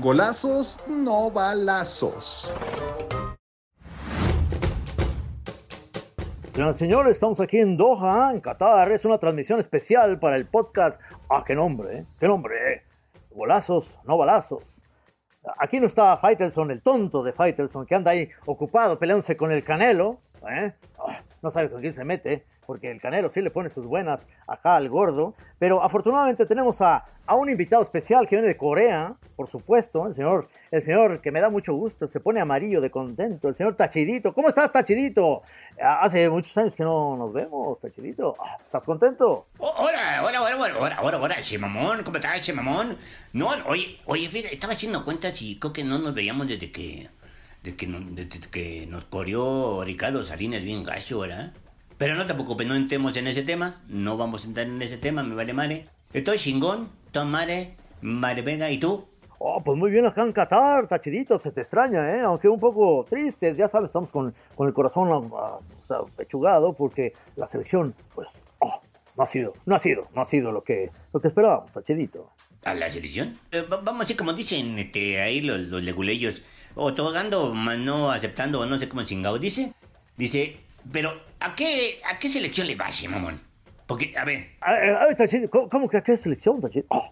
Golazos, no balazos. Señores, estamos aquí en Doha, en Qatar. Es una transmisión especial para el podcast. Ah, qué nombre, ¿eh? qué nombre. ¿eh? Golazos, no balazos. Aquí no está Faitelson, el tonto de Faitelson, que anda ahí ocupado peleándose con el Canelo. ¿eh? Ah, no sabe con quién se mete, porque el Canelo sí le pone sus buenas acá al gordo. Pero afortunadamente tenemos a, a un invitado especial que viene de Corea, por supuesto, el señor, el señor que me da mucho gusto, se pone amarillo de contento, el señor Tachidito. ¿Cómo estás, Tachidito? Ah, Hace muchos años que no nos vemos, Tachidito. Ah, ¿Estás contento? Oh, hola, hola, hola, hola, hola, hola, Shemamón, ¿cómo estás, Shemamón? No, oye, oye, estaba haciendo cuentas y creo que no nos veíamos desde que, desde que, desde que nos corrió Ricardo Salinas bien gacho, ¿verdad? Pero no te preocupes, no entremos en ese tema, no vamos a entrar en ese tema, me vale madre. Estoy chingón, tomare, vale, venga, ¿y tú? Oh, pues muy bien acá en Qatar, Tachidito, se te extraña, ¿eh? Aunque un poco tristes, ya sabes, estamos con, con el corazón o sea, pechugado porque la selección, pues, oh, no ha sido, no ha sido, no ha sido lo que, lo que esperábamos, Tachidito. ¿A la selección? Eh, va- vamos a decir, como dicen este, ahí los, los leguleyos, otorgando, más no aceptando, no sé cómo chingado dice. Dice, pero ¿a qué, a qué selección le vas, mamón? Porque, a ver, A a ver, Tachidito, ¿cómo, cómo que a qué selección, Tachidito? Oh,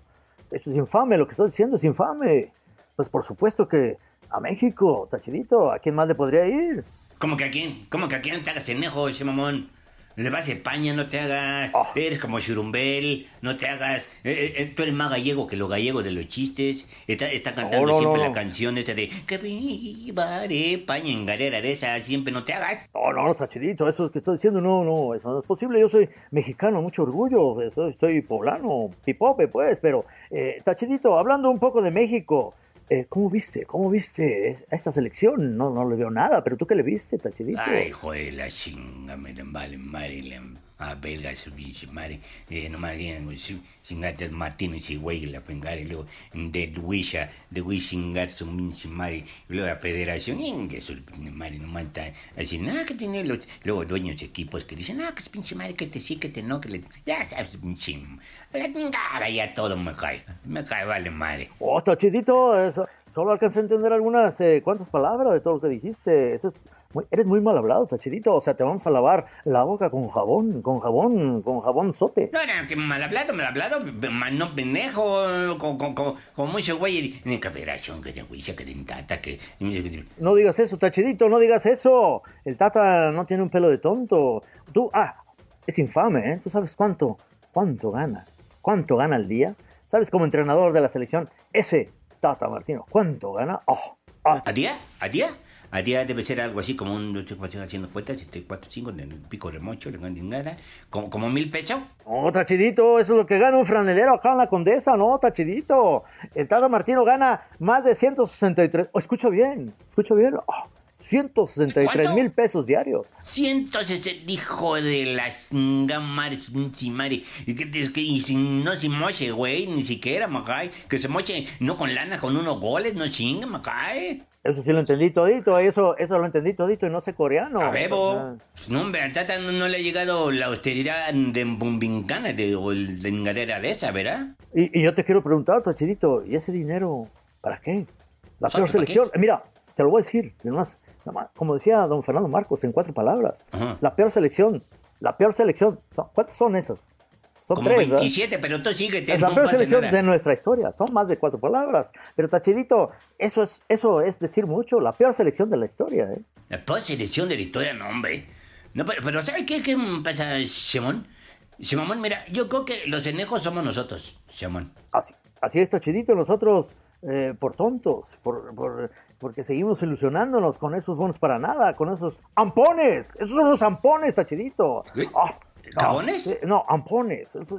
eso es infame, lo que estás diciendo es infame. Pues por supuesto que a México, Tachidito, ¿a quién más le podría ir? ¿cómo que a quién? ¿Cómo que a quién te hagas enejo, ese mamón? Le vas a España, no te hagas. Oh. Eres como Churumbel, no te hagas. Eh, eh, tú eres más gallego que los gallegos de los chistes. Está, está cantando No, no, siempre no, la canción esa de Que viva España en galera de esa, siempre no te hagas. No, no, Tachidito, eso que estoy diciendo, no, no, eso no es posible. Yo soy mexicano, mucho orgullo, estoy poblano, pipope, pues, pero, eh, Tachidito, hablando un poco de México, eh, ¿cómo viste? ¿Cómo viste a esta selección? No, no le veo nada, pero tú qué le viste, Tachidito. Ay, joder, la chinga, me vale, madre, la a verga, su pinche madre, eh, no más bien, pues, su- chingate Martínez y güey, la pengare, luego, de Wisha, de Wishingar, su pinche madre, y luego la federación, pinche madre, no manta, así, nada, que tiene los, luego dueños de equipos que dicen, ah, que es pinche madre, que te sí, que te no, que le, ya sabes, pinche, la chingada, ya todo me cae, me cae, vale, madre. Oh, Tachidito, eso, solo alcancé a entender algunas eh, cuantas palabras de todo lo que dijiste. Eso es muy- eres muy mal hablado, Tachidito. O sea, te vamos a lavar la boca con jabón, con jabón, con jabón sote. No, no, que mal hablado, mal hablado, no pendejo, con, con, con, con mucho güey que. No digas eso, Tachidito, no digas eso. El Tata no tiene un pelo de tonto. Tú, ah, es infame, ¿eh? ¿Tú sabes cuánto, cuánto gana? ¿Cuánto gana al día? ¿Sabes como entrenador de la selección, ese Tata Martino, cuánto gana? Oh, ah, ¿A día? ¿A día? A día debe ser algo así como un 8, 4, haciendo cuentas, 7, 4, 5, en el pico remocho, le ganan como, como mil pesos. No, Tachidito, eso es lo que gana un franelero acá en la Condesa, no, Tachidito. El Tata Martino gana más de 163, oh, escucha bien, escucha bien, oh, 163 ¿Cuánto? mil pesos diarios. Cientos ese hijo de las gamares, madre. Y que, es que y si no se moche, güey, ni siquiera, macay. Que se moche, no con lana, con unos goles, no chingue, macay. Eso sí lo entendí todito, eso, eso lo entendí todito y no sé coreano. A bebo. Pues no, hombre, al Tata no, no le ha llegado la austeridad de Bombincana, de, de de esa, ¿verdad? Y, y yo te quiero preguntar, Tachidito, ¿y ese dinero para qué? La ¿Para peor selección, mira, te lo voy a decir, nomás, como decía don Fernando Marcos en cuatro palabras, Ajá. la peor selección, la peor selección, ¿cuántas son esas? Son Como tres, ¿verdad? 27, pero tú síguete, Es la no peor selección nada. de nuestra historia. Son más de cuatro palabras. Pero Tachidito, eso es, eso es decir mucho. La peor selección de la historia, ¿eh? La peor selección de la historia, no, hombre. No, pero, pero ¿sabes qué, qué pasa, Simón? Simón, mira, yo creo que los enejos somos nosotros, Simón. Así, así es, Tachidito. Nosotros, eh, por tontos, por, por- porque seguimos ilusionándonos con esos bonos para nada, con esos ampones. Esos son los ampones, Tachidito. ¿Qué? Ah, No, ampones. Es,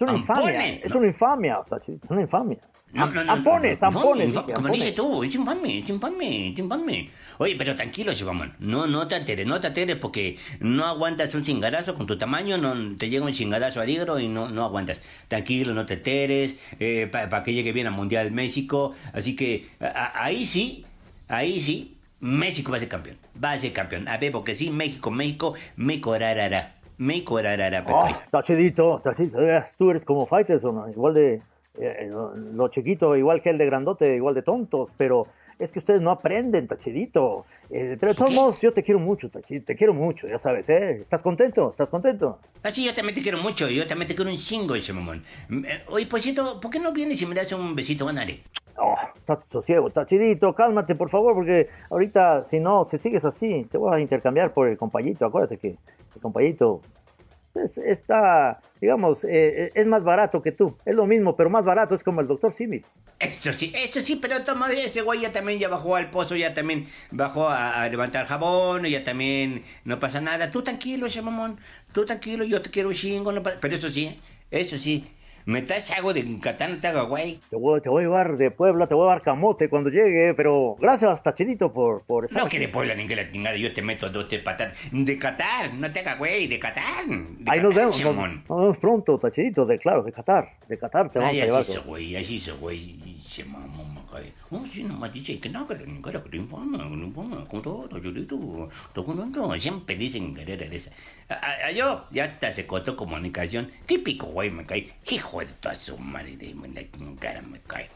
una infamia. Es una infamia, Tachidito. Es una infamia. No, no, no, ampones, ampones. dije, como ampones. dices tú, es infame, es infame, es infame. Oye, pero tranquilo, Chivamón, no, no te alteres, no te alteres porque no aguantas un chingadazo con tu tamaño, no te llega un chingadazo al hígado y no, no aguantas. Tranquilo, no te alteres, eh, para que llegue bien al Mundial México. Así que a- ahí sí, ahí sí, México va a ser campeón, va a ser campeón. A ver, porque sí, México, México, México rarara, México rarara. Oh, Tachidito, Tachidito, de veras, tú eres como Faitelson, ¿no? igual de eh, lo, lo chiquito, igual que el de grandote, igual de tontos, pero es que ustedes no aprenden, Tachidito. Eh, pero de todos modos, yo te quiero mucho, Tachidito, te quiero mucho, ya sabes, ¿eh? ¿Estás contento? ¿Estás contento? Así yo también te quiero mucho, yo también te quiero un chingo ese mamón. Eh, Oye, pues cierto, ¿por qué no vienes y me das un besito, Vanare? Oh, está sosiego, Tachidito, cálmate, por favor, porque ahorita, si no, si sigues así, te voy a intercambiar por el compañito. Acuérdate que el compañito es- está, digamos, eh, es más barato que tú. Es lo mismo, pero más barato, es como el doctor Simi. Esto sí, esto sí, pero toma, ese güey ya también ya bajó al pozo, ya también bajó a, levantar jabón, ya también no pasa nada. Tú tranquilo, ese mamón, tú tranquilo, yo te quiero chingo, no pero eso sí, eso sí, me traes algo de Yucatán, no te hago güey. Te voy, te voy a llevar de Puebla, te voy a dar camote cuando llegue, pero gracias, Tachidito, por, por estar No aquí. que de Puebla ni que la chingada, yo te meto dos, tres patadas. De Qatar, no te hagas güey, de Qatar. De Ahí nos vemos, nos, nos vemos pronto, Tachidito, de claro, de Qatar, de Qatar te vamos Ay, a llevar. así güey, así güey. Se mamó, sí, nomás dice que no, que ni cara que te informa, que no informa, con todo, yo todo siempre dicen que eres esa. A, yo, ya hasta se cortó comunicación. Típico, güey, me cae. Hijo de toda su madre, de la cara me cae.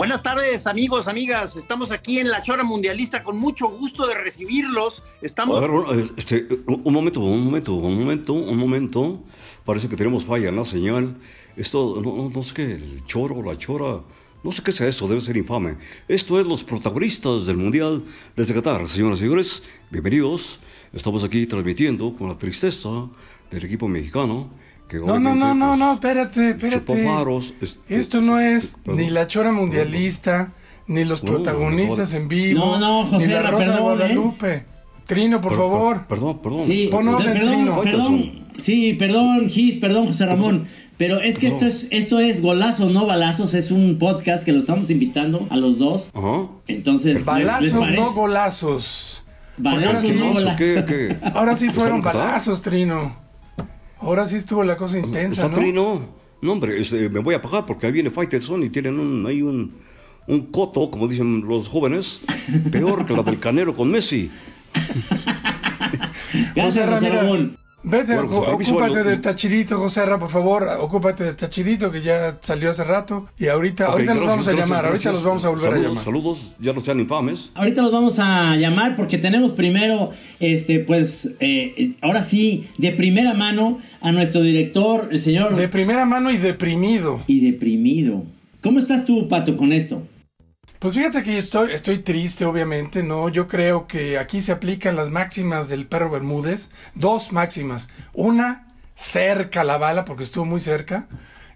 Buenas tardes, amigos, amigas. Estamos aquí en la Chora Mundialista con mucho gusto de recibirlos. Estamos. A ver, este, un momento, un momento, un momento, un momento. Parece que tenemos falla en la señal. Esto, no, no sé qué, el choro, la chora, no sé qué sea eso, debe ser infame. Esto es los protagonistas del Mundial desde Qatar. Señoras y señores, bienvenidos. Estamos aquí transmitiendo con la tristeza del equipo mexicano. Que No, no, no, no, pues, no, espérate, espérate. chupó faros, es- Esto no es perdón. ni la chora mundialista, ni los protagonistas en vivo, No, no, José, ni la de perdón, ¿eh? Guadalupe. Trino, por per- favor. per- perdón, perdón. Sí, Pon o sea, orden, perdón, Trino. perdón, sí, perdón, Gis, perdón, José Ramón, pero es que esto es, esto es golazos, no balazos, es un podcast que lo estamos invitando a los dos, Ajá. entonces, ¿le- ¿les Balazos, no golazos. Balazos, no ahora sí- golazos. ¿Qué, qué? Ahora sí fueron balazos, Trino. Ahora sí estuvo la cosa intensa, ¿Está ¿no? Trino? No, hombre, este, me voy a pagar porque ahí viene Faitelson y tienen un, ahí un, un coto, como dicen los jóvenes, peor que la del Canero con Messi. Gracias, Ramón. Vete, Bueno, pues, ocúpate lo- de Tachidito, José Ra, por favor. Ocúpate de Tachidito, que ya salió hace rato. Y ahorita, ahorita los vamos a gracias, llamar, ahorita gracias. los vamos a volver saludos, a llamar. Saludos, ya no sean infames. Ahorita los vamos a llamar porque tenemos primero, este, pues, eh, ahora sí, de primera mano a nuestro director, el señor De primera mano y deprimido. y deprimido. ¿Cómo estás tú, Pato, con esto? Pues fíjate que yo estoy, estoy triste, obviamente, ¿no? Yo creo que aquí se aplican las máximas del perro Bermúdez. Dos máximas. Una, cerca la bala, porque estuvo muy cerca.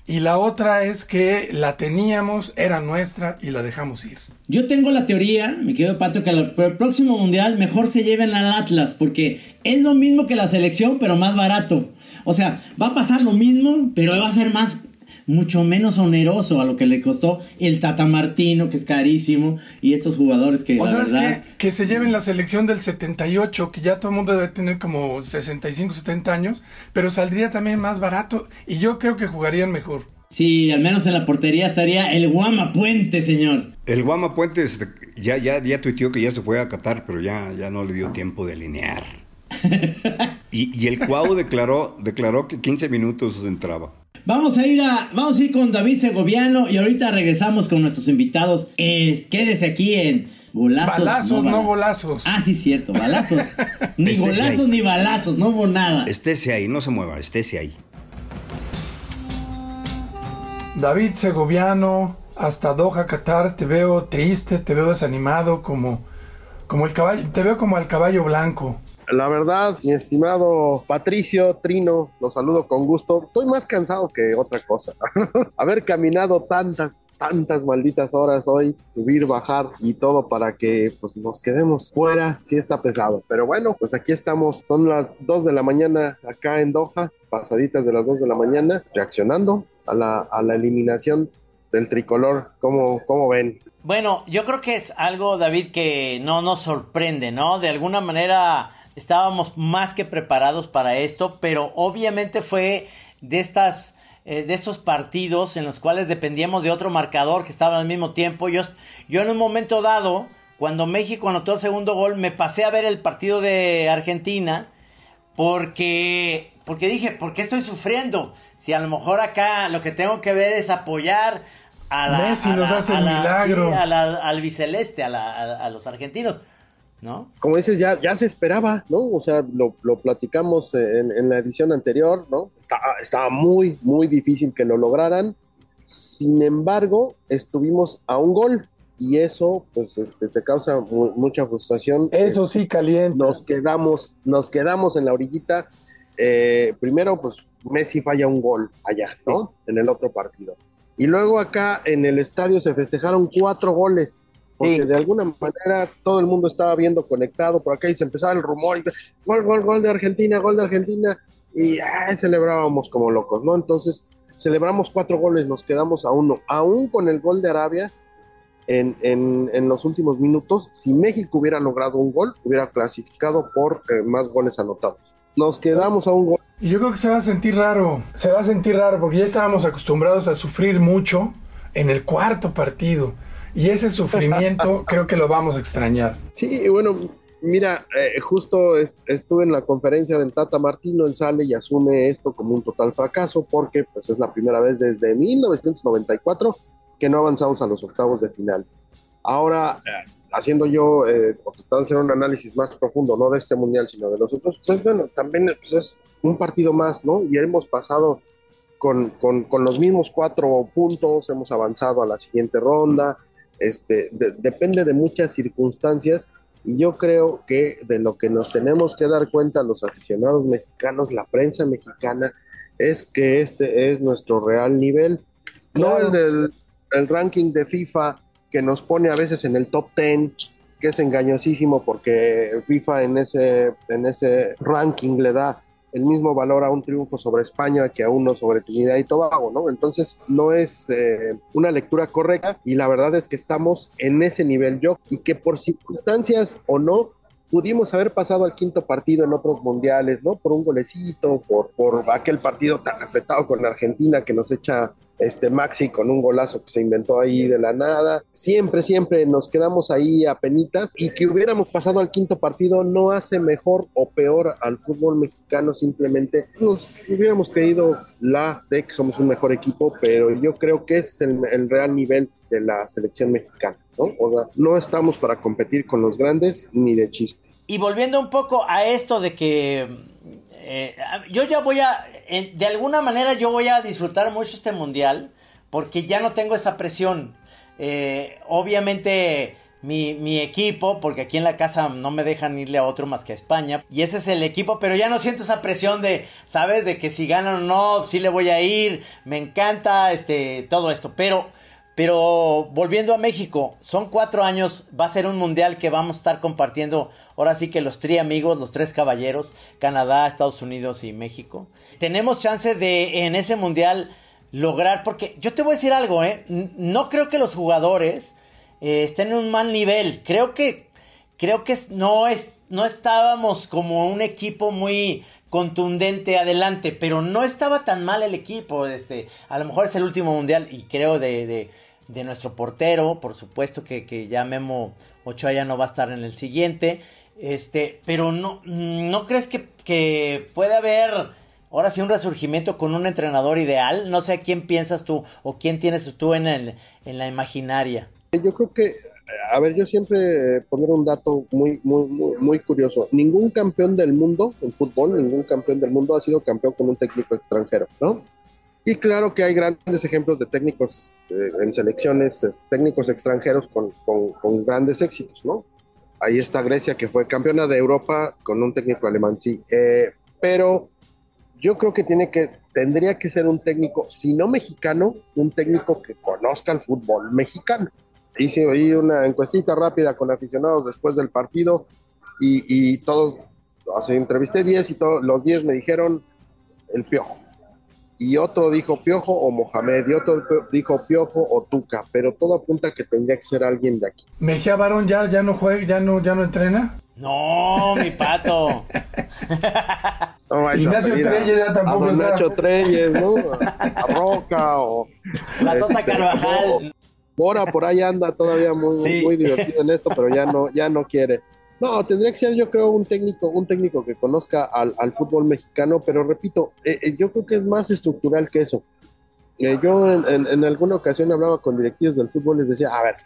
Y la otra es que la teníamos, era nuestra y la dejamos ir. Yo tengo la teoría, me quedo Pato, que al- próximo mundial mejor se lleven al Atlas, porque es lo mismo que la selección, pero más barato. O sea, va a pasar lo mismo, pero va a ser más, mucho menos oneroso a lo que le costó el Tata Martino, que es carísimo, y estos jugadores que O la verdad. que, que se lleven la selección del 78, que ya todo el mundo debe tener como 65, 70 años, pero saldría también más barato y yo creo que jugarían mejor. Sí, al menos en la portería estaría el Guama Puente, señor. El Guama Puentes este, ya, ya, ya tuiteó que ya se fue a Qatar, pero ya, ya no le dio tiempo de alinear. Y, y el Cuau declaró, declaró que 15 minutos entraba. Vamos a ir a, vamos a ir con David Segoviano y ahorita regresamos con nuestros invitados. Eh, quédese aquí en Golazos. Balazos, no balazos. golazos. Ah, sí, cierto, balazos. ni sí golazos ni balazos, no hubo nada. Estése ahí, no se mueva, estése ahí. David Segoviano, hasta Doha, Qatar, te veo triste, te veo desanimado, como, como el caballo, te veo como al caballo blanco. La verdad, mi estimado Patricio Trino, los saludo con gusto. Estoy más cansado que otra cosa. Haber caminado tantas, tantas malditas horas hoy, subir, bajar y todo para que pues nos quedemos fuera, sí está pesado. Pero bueno, pues aquí estamos, son las 2 de la mañana acá en Doha, pasaditas de las 2 de la mañana, reaccionando a la, a la eliminación del tricolor. ¿Cómo, ¿Cómo ven? Bueno, yo creo que es algo, David, que no nos sorprende, ¿no? De alguna manera estábamos más que preparados para esto, pero obviamente fue de estas eh, de estos partidos en los cuales dependíamos de otro marcador que estaba al mismo tiempo. Yo, yo en un momento dado, cuando México anotó el segundo gol, me pasé a ver el partido de Argentina porque porque dije, ¿por qué estoy sufriendo? Si a lo mejor acá lo que tengo que ver es apoyar a la, Messi nos hace milagro. sí, a la- al biceleste, a, la- a- a los argentinos, ¿no? como dices, ya, ya se esperaba, ¿no? O sea, lo, lo platicamos en, en la edición anterior, ¿no? Estaba, estaba muy, muy difícil que lo lograran. Sin embargo, estuvimos a un gol y eso, pues, este, te causa mu- mucha frustración. Eso sí, caliente. Nos quedamos, nos quedamos en la orillita. Eh, primero, pues, Messi falla un gol allá, ¿no? En el otro partido. Y luego acá en el estadio se festejaron cuatro goles porque Sí. de alguna manera todo el mundo estaba viendo conectado por acá y se empezaba el rumor, y, gol, gol, gol de Argentina, gol de Argentina, y celebrábamos como locos, ¿no? Entonces celebramos cuatro goles, nos quedamos a uno, aún con el gol de Arabia en, en- en los últimos minutos, si México hubiera logrado un gol, hubiera clasificado por eh, más goles anotados. Nos quedamos a un gol. Y yo creo que se va a sentir raro, se va a sentir raro porque ya estábamos acostumbrados a sufrir mucho en el cuarto partido. Y ese sufrimiento creo que lo vamos a extrañar. Sí, bueno, mira, eh, justo est- estuve en la conferencia del Tata Martino, él sale y asume esto como un total fracaso porque pues es la primera vez desde 1994 que no avanzamos a los octavos de final. Ahora, eh, haciendo yo, eh, por tratar de hacer un análisis más profundo, no de este mundial, sino de los otros, pues bueno, también pues, es un partido más, ¿no? Y hemos pasado con, con- con los mismos cuatro puntos, hemos avanzado a la siguiente ronda, este, de- depende de muchas circunstancias y yo creo que de lo que nos tenemos que dar cuenta los aficionados mexicanos, la prensa mexicana, es que este es nuestro real nivel, no el del el ranking de FIFA que nos pone a veces en el top 10, que es engañosísimo porque FIFA en ese, en ese ranking le da el mismo valor a un triunfo sobre España que a uno sobre Trinidad y Tobago, ¿no? Entonces no es eh, una lectura correcta y la verdad es que estamos en ese nivel yo y que por circunstancias o no pudimos haber pasado al quinto partido en otros mundiales, ¿no? Por un golecito, por, por aquel partido tan apretado con Argentina que nos echa este Maxi con un golazo que se inventó ahí de la nada. Siempre, siempre nos quedamos ahí a penitas y que hubiéramos pasado al quinto partido no hace mejor o peor al fútbol mexicano, simplemente nos hubiéramos creído la de que somos un mejor equipo, pero yo creo que es el real nivel de la selección mexicana, ¿no? O sea, no estamos para competir con los grandes ni de chiste. Y volviendo un poco a esto de que eh, yo ya voy a, de alguna manera yo voy a disfrutar mucho este mundial porque ya no tengo esa presión. Eh, obviamente mi, mi equipo, porque aquí en la casa no me dejan irle a otro más que a España, y ese es el equipo, pero ya no siento esa presión de, ¿sabes? De que si ganan o no, sí le voy a ir, me encanta este, todo esto, pero... Pero volviendo a México, son cuatro años, va a ser un mundial que vamos a estar compartiendo, ahora sí que los tres amigos, los tres caballeros, Canadá, Estados Unidos y México. Tenemos chance de en ese mundial lograr, porque yo te voy a decir algo, ¿eh? No creo que los jugadores eh, estén en un mal nivel, creo que, creo que no, es, no estábamos como un equipo muy contundente adelante, pero no estaba tan mal el equipo. Este, a lo mejor es el último mundial y creo de, de nuestro portero, por supuesto que, que ya Memo Ochoa ya no va a estar en el siguiente. Este, pero no, ¿no crees que, que puede haber ahora sí un resurgimiento con un entrenador ideal? No sé quién piensas tú o quién tienes tú en, el, en la imaginaria. Yo creo que, a ver, yo siempre poner un dato muy, muy, muy, muy curioso. Ningún campeón del mundo en fútbol, ningún campeón del mundo ha sido campeón con un técnico extranjero, ¿no? Y claro que hay grandes ejemplos de técnicos eh, en selecciones, técnicos extranjeros con, grandes éxitos, ¿no? Ahí está Grecia, que fue campeona de Europa con un técnico alemán, sí. Eh, pero yo creo que tiene que, tendría que ser un técnico, si no mexicano, un técnico que conozca el fútbol mexicano. Hice una encuestita rápida con aficionados después del partido y, y todos, o entrevisté 10 y todos los 10 me dijeron el piojo. Y otro dijo Piojo o Mohamed, y otro dijo Piojo o Tuca, pero todo apunta que tendría que ser alguien de aquí. Mejía Barón ya, ya no juega, ya no, ya no entrena. No, mi pato. No a Ignacio a- Treyes ya tampoco a don está. Nacho Treyes, ¿no? A Roca o... La Tota este, Carvajal. Bora por ahí anda todavía muy, Sí. muy divertido en esto, pero ya no, ya no quiere. No, tendría que ser yo creo un técnico, un técnico que conozca al, al fútbol mexicano, pero repito, eh, eh, yo creo que es más estructural que eso. Eh, yo en, en- en alguna ocasión hablaba con directivos del fútbol, les decía, a ver,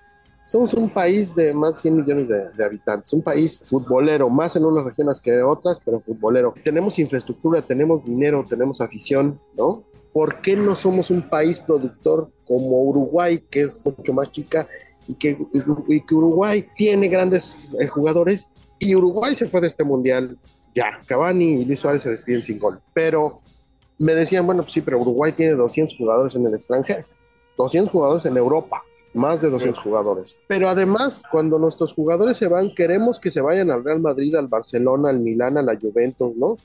somos un país de más de 100 millones de, de habitantes, un país futbolero, más en unas regiones que otras, pero futbolero. Tenemos infraestructura, tenemos dinero, tenemos afición, ¿no? ¿Por qué no somos un país productor como Uruguay, que es mucho más chica y que, y que Uruguay tiene grandes eh, jugadores? Y Uruguay se fue de este mundial ya. Cavani y Luis Suárez se despiden sin gol. Pero me decían, bueno, pues sí, pero Uruguay tiene 200 jugadores en el extranjero, 200 jugadores en Europa, más de 200 jugadores. Pero además, cuando nuestros jugadores se van, queremos que se vayan al Real Madrid, al Barcelona, al Milán, a la Juventus, ¿no?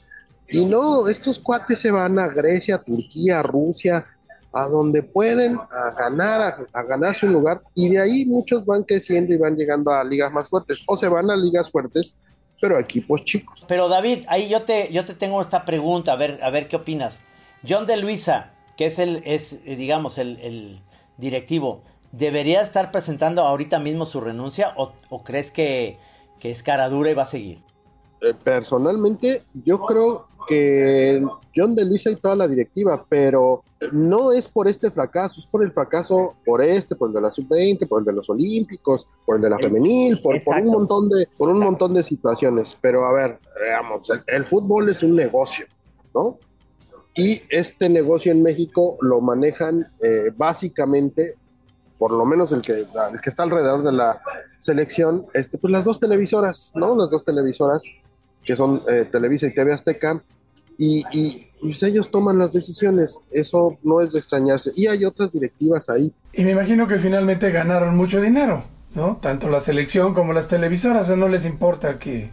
Y no, estos cuates se van a Grecia, Turquía, Rusia, a donde pueden a ganar, a, a ganarse un lugar, y de ahí muchos van creciendo y van llegando a ligas más fuertes, o se van a ligas fuertes, pero a equipos chicos. Pero David, ahí yo te, yo te tengo esta pregunta, a ver, a ver qué opinas. John de Luisa, que es el, es, digamos, el, el directivo, ¿debería estar presentando ahorita mismo su renuncia o, o crees que, que es cara dura y va a seguir? Eh, personalmente, yo creo que John de Luisa y toda la directiva, pero no es por este fracaso, es por el fracaso, por este, por el de la sub-20, por el de los olímpicos, por el de la femenil, por, por un montón de, por un montón de situaciones. Pero a ver, veamos, el, el fútbol es un negocio, ¿no? Y este negocio en México lo manejan eh, básicamente, por lo menos el que, el que está alrededor de la selección, este, pues las dos televisoras, ¿no? Las dos televisoras que son eh, Televisa y TV Azteca, y, y pues ellos toman las decisiones, eso no es de extrañarse. Y hay otras directivas ahí. Y me imagino que finalmente ganaron mucho dinero, ¿no? Tanto la selección como las televisoras, o no les importa que...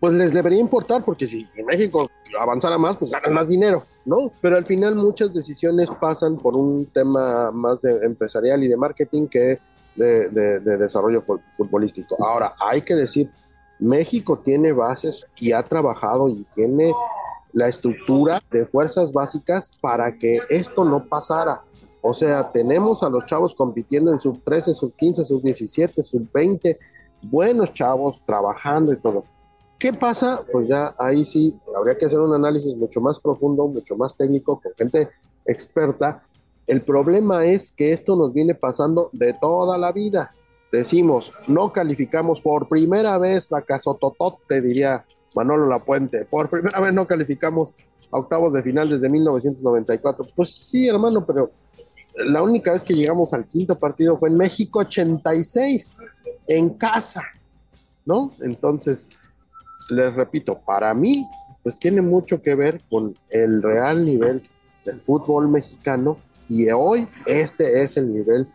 Pues les debería importar, porque si México avanzara más, pues ganan más dinero, ¿no? Pero al final muchas decisiones pasan por un tema más de empresarial y de marketing que de, de- de desarrollo fu- futbolístico. Ahora, hay que decir, México tiene bases y ha trabajado y tiene la estructura de fuerzas básicas para que esto no pasara. O sea, tenemos a los chavos compitiendo en sub 13, sub 15, sub 17, sub 20, buenos chavos trabajando y todo. ¿Qué pasa? Pues ya ahí sí habría que hacer un análisis mucho más profundo, mucho más técnico, con gente experta. El problema es que esto nos viene pasando de toda la vida. Decimos, no calificamos por primera vez, fracaso totote, diría Manolo Lapuente. Por primera vez no calificamos a octavos de final desde 1994. Pues sí, hermano, pero la única vez que llegamos al quinto partido fue en México 86, en casa, ¿no? Entonces, les repito, para mí, pues tiene mucho que ver con el real nivel del fútbol mexicano y hoy este es el nivel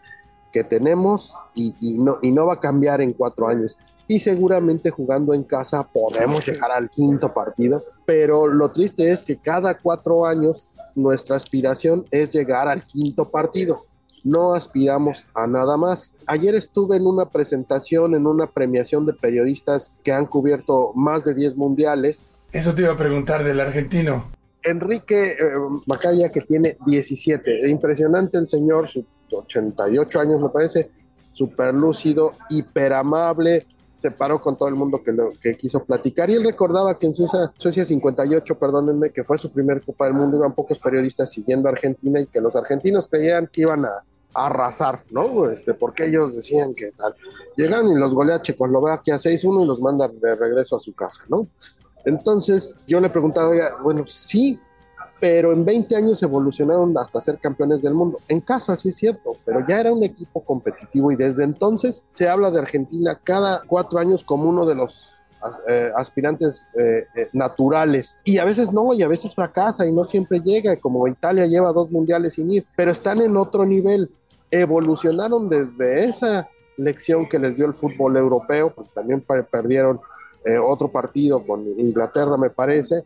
que tenemos y, y no, y no va a cambiar en cuatro años. Y seguramente jugando en casa podemos llegar al quinto partido, pero lo triste es que cada cuatro años nuestra aspiración es llegar al quinto partido. No aspiramos a nada más. Ayer estuve en una presentación, en una premiación de periodistas que han cubierto más de 10 mundiales. Eso te iba a preguntar del argentino. Enrique eh, Macaya, que tiene 17. Impresionante el señor, sus 88 años me parece, súper lúcido, hiper amable, se paró con todo el mundo que, lo, que quiso platicar. Y él recordaba que en Suecia, Suecia 58, perdónenme, que fue su primer Copa del Mundo, iban pocos periodistas siguiendo a Argentina y que los argentinos creían que iban a, arrasar, ¿no? Este, porque ellos decían que tal. Llegan y los golea Checoslovaquia 6-1 y los mandan de regreso a su casa, ¿no? Entonces yo le preguntaba, bueno, sí, pero en 20 años evolucionaron hasta ser campeones del mundo. En casa, sí es cierto, pero ya era un equipo competitivo y desde entonces se habla de Argentina cada cuatro años como uno de los eh, aspirantes eh, eh, naturales y a veces no y a veces fracasa y no siempre llega como Italia lleva dos mundiales sin ir pero están en otro nivel evolucionaron desde esa lección que les dio el fútbol europeo también perdieron otro partido con Inglaterra me parece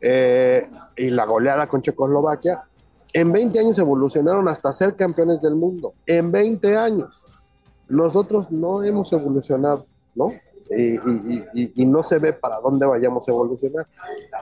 y la goleada con Checoslovaquia en 20 años evolucionaron hasta ser campeones del mundo en 20 años nosotros no hemos evolucionado ¿no? y, no se ve para dónde vayamos a evolucionar.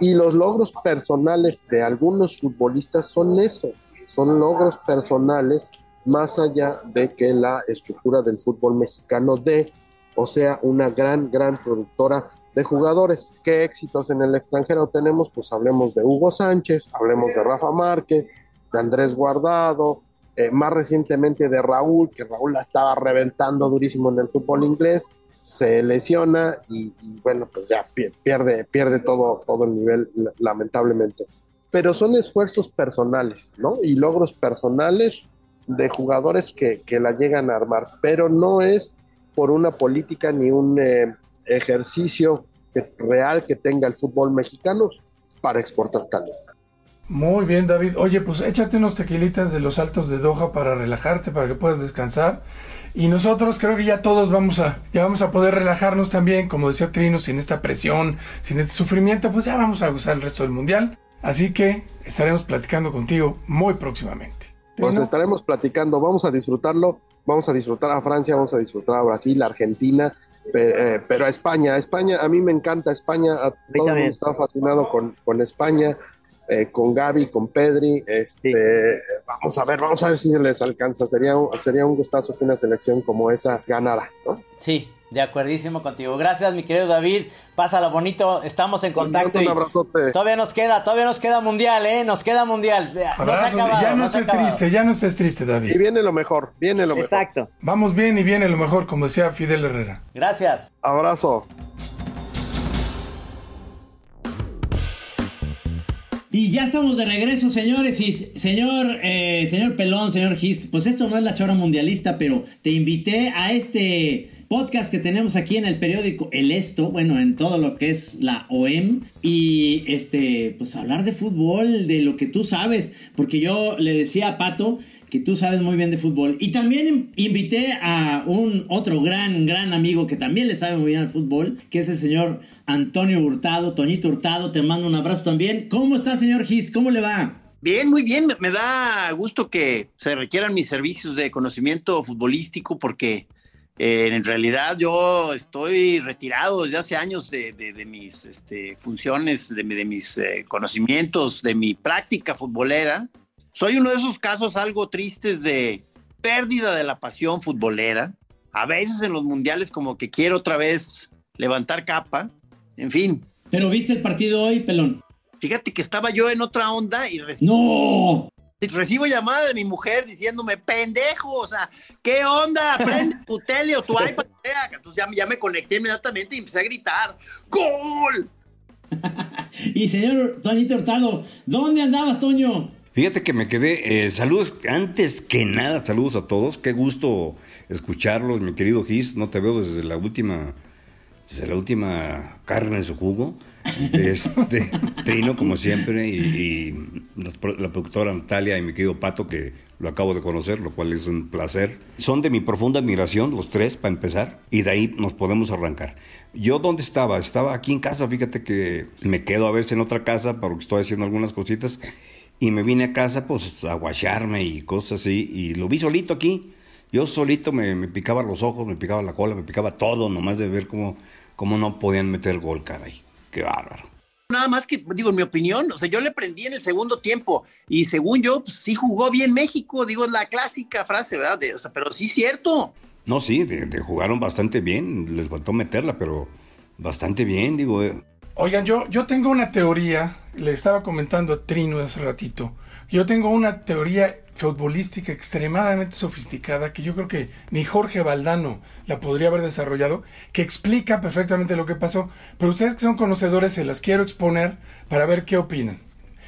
Y los logros personales de algunos futbolistas son eso, son logros personales más allá de que la estructura del fútbol mexicano dé, o sea, una gran, gran productora de jugadores. ¿Qué éxitos en el extranjero tenemos? Pues hablemos de Hugo Sánchez, hablemos de Rafa Márquez, de Andrés Guardado, eh, más recientemente de Raúl, que Raúl la estaba reventando durísimo en el fútbol inglés, se lesiona y, bueno, pues ya pierde, pierde todo, todo el nivel, lamentablemente. Pero son esfuerzos personales, ¿no? Y logros personales de jugadores que, la llegan a armar, pero no es por una política ni un eh, ejercicio real que tenga el fútbol mexicano para exportar talento. Muy bien, David. Oye, pues échate unos tequilitas de los altos de Doha para relajarte, para que puedas descansar. Y nosotros creo que ya todos vamos a, ya vamos a poder relajarnos también, como decía Trino, sin esta presión, sin este sufrimiento, pues ya vamos a gozar el resto del mundial. Así que estaremos platicando contigo muy próximamente. Pues estaremos platicando, vamos a disfrutarlo, vamos a disfrutar a Francia, vamos a disfrutar a Brasil, a Argentina, eh, pero a España, a España, a mí me encanta España, a todo el mundo está fascinado con, con España, eh, con Gaby, con Pedri. Este, Vamos a ver, vamos a ver si les alcanza. Sería, sería un gustazo que una selección como esa ganara, ¿no? Sí, de acuerdísimo contigo. Gracias, mi querido David. Pásala bonito, estamos en contacto. Un abrazote. todavía nos queda, todavía nos queda mundial, ¿eh? Nos queda mundial. ya no, estés triste, ya no estés triste, David. Y viene lo mejor, viene lo mejor. Exacto. Vamos bien y viene lo mejor, como decía Fidel Herrera. Gracias. Abrazo. Y ya estamos de regreso, señores. Y señor, eh, señor Pelón, señor Gis, pues esto no es la chora mundialista, pero te invité a este podcast que tenemos aquí en el periódico El Esto, bueno, en todo lo que es la OEM, y este, pues hablar de fútbol, de lo que tú sabes, porque yo le decía a Pato que tú sabes muy bien de fútbol. Y también invité a un otro gran, gran amigo que también le sabe muy bien al fútbol, que es el señor Antonio Hurtado, Toñito Hurtado. Te mando un abrazo también. ¿Cómo está, señor Gis? ¿Cómo le va? Bien, muy bien. Me da gusto que se requieran mis servicios de conocimiento futbolístico porque eh, en realidad yo estoy retirado desde hace años de, mis este, funciones, de, mis eh, conocimientos, de mi práctica futbolera soy uno de esos casos algo tristes de pérdida de la pasión futbolera. A veces en los mundiales como que quiero otra vez levantar capa. En fin. Pero viste el partido hoy, pelón. Fíjate que estaba yo en otra onda y no. Recibo llamada de mi mujer diciéndome, pendejo, o sea, ¿qué onda? Prende tu tele o tu iPad. Entonces ya, ya me conecté inmediatamente y empecé a gritar, ¡Gol! y señor Toñito Hurtado, ¿dónde andabas, Toño? Fíjate que me quedé. Eh, saludos, antes que nada, saludos a todos. Qué gusto escucharlos, mi querido Gis. No te veo desde la última, desde la última carne en su jugo. Este, Trino, como siempre, y, la, productora Natalia y mi querido Pato, que lo acabo de conocer, lo cual es un placer. Son de mi profunda admiración, los tres, para empezar, y de ahí nos podemos arrancar. Yo, ¿dónde estaba? Estaba aquí en casa, fíjate que me quedo a veces en otra casa porque estoy haciendo algunas cositas y me vine a casa pues a guacharme y cosas así y lo vi solito aquí. Yo solito me, picaba los ojos, me picaba la cola, me picaba todo, nomás de ver cómo, cómo no podían meter el gol, caray. Qué bárbaro. Nada más que, digo, en mi opinión, o sea, yo le prendí en el segundo tiempo y según yo, pues, sí jugó bien México, digo, es la clásica frase, ¿verdad? o sea, pero sí es cierto. No, sí, de, jugaron bastante bien, les faltó meterla, pero bastante bien, digo. Eh. Oigan, yo, yo tengo una teoría, le estaba comentando a Trino hace ratito, yo tengo una teoría futbolística extremadamente sofisticada que yo creo que ni Jorge Valdano la podría haber desarrollado, que explica perfectamente lo que pasó, pero ustedes que son conocedores se las quiero exponer para ver qué opinan.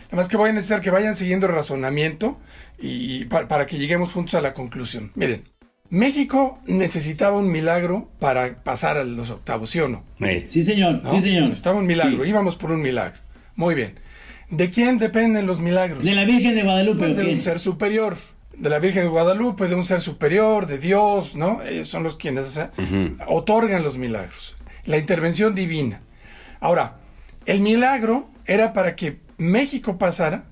Nada más que voy a necesitar que vayan siguiendo el razonamiento y pa- para, que lleguemos juntos a la conclusión. Miren, México necesitaba un milagro para pasar a los octavos, ¿sí o no? Sí, señor, ¿No? sí, señor. Estaba un milagro, Sí. íbamos por un milagro. Muy bien. ¿De quién dependen los milagros? De la Virgen de Guadalupe, Pues ¿o de un ser superior, de la Virgen de Guadalupe, de un ser superior, de Dios, ¿no? Ellos son los quienes otorgan los milagros, la intervención divina. Ahora, el milagro era para que México pasara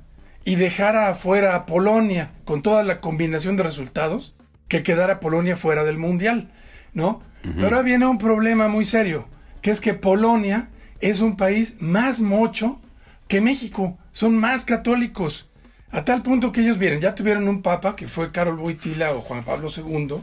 y dejara afuera a Polonia con toda la combinación de resultados, que quedara Polonia fuera del Mundial, ¿no? Pero ahora viene un problema muy serio, que es que Polonia es un país más mocho que México, son más católicos. A tal punto que ellos, miren, ya tuvieron un papa que fue Karol Wojtyla o Juan Pablo II,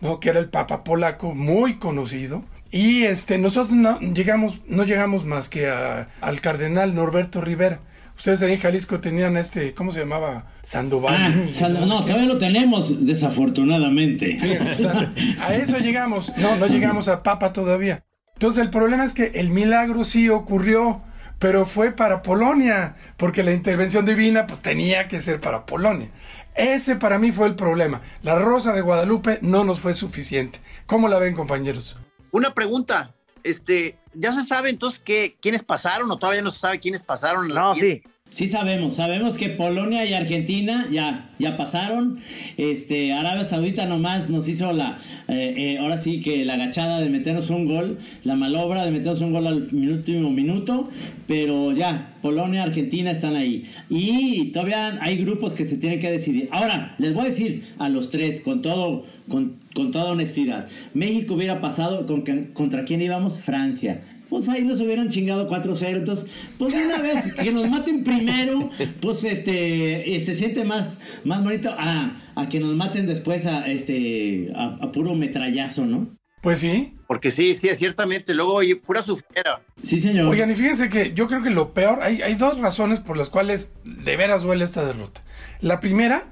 ¿no? que era el papa polaco muy conocido. Y este, nosotros no llegamos, no llegamos más que a- al cardenal Norberto Rivera. Ustedes ahí en Jalisco tenían este, ¿cómo se llamaba? Sandoval. Ah, no, todavía lo tenemos, desafortunadamente. Fíjense, o sea, a eso llegamos. No, no llegamos a Papa todavía. Entonces el problema es que el milagro sí ocurrió, pero fue para Polonia, porque la intervención divina pues tenía que ser para Polonia. Ese para mí fue el problema. La Rosa de Guadalupe no nos fue suficiente. ¿Cómo la ven, compañeros? Una pregunta, este, ¿ya se sabe entonces qué, quiénes pasaron o todavía no se sabe quiénes pasaron? a la No, siguiente? sí. Sí sabemos, sabemos que Polonia y Argentina ya, ya pasaron. Este, Arabia Saudita nomás nos hizo la, eh, eh, ahora sí que la agachada de meternos un gol, la malobra de meternos un gol al último minuto, pero ya, Polonia, Argentina están ahí. Y todavía hay grupos que se tienen que decidir. Ahora, les voy a decir a los tres, con todo, con, con toda honestidad, México hubiera pasado con, contra quién íbamos, Francia pues ahí nos hubieran chingado 4-0. Entonces, pues de una vez que nos maten primero, pues este, se siente más, más bonito a, a que nos maten después a este a, a puro metrallazo, ¿no? Pues sí. Porque sí, sí, ciertamente. Luego, oye, pura sufriera. Sí, señor. Oigan, y fíjense que yo creo que lo peor, hay, hay dos razones por las cuales de veras duele esta derrota. La primera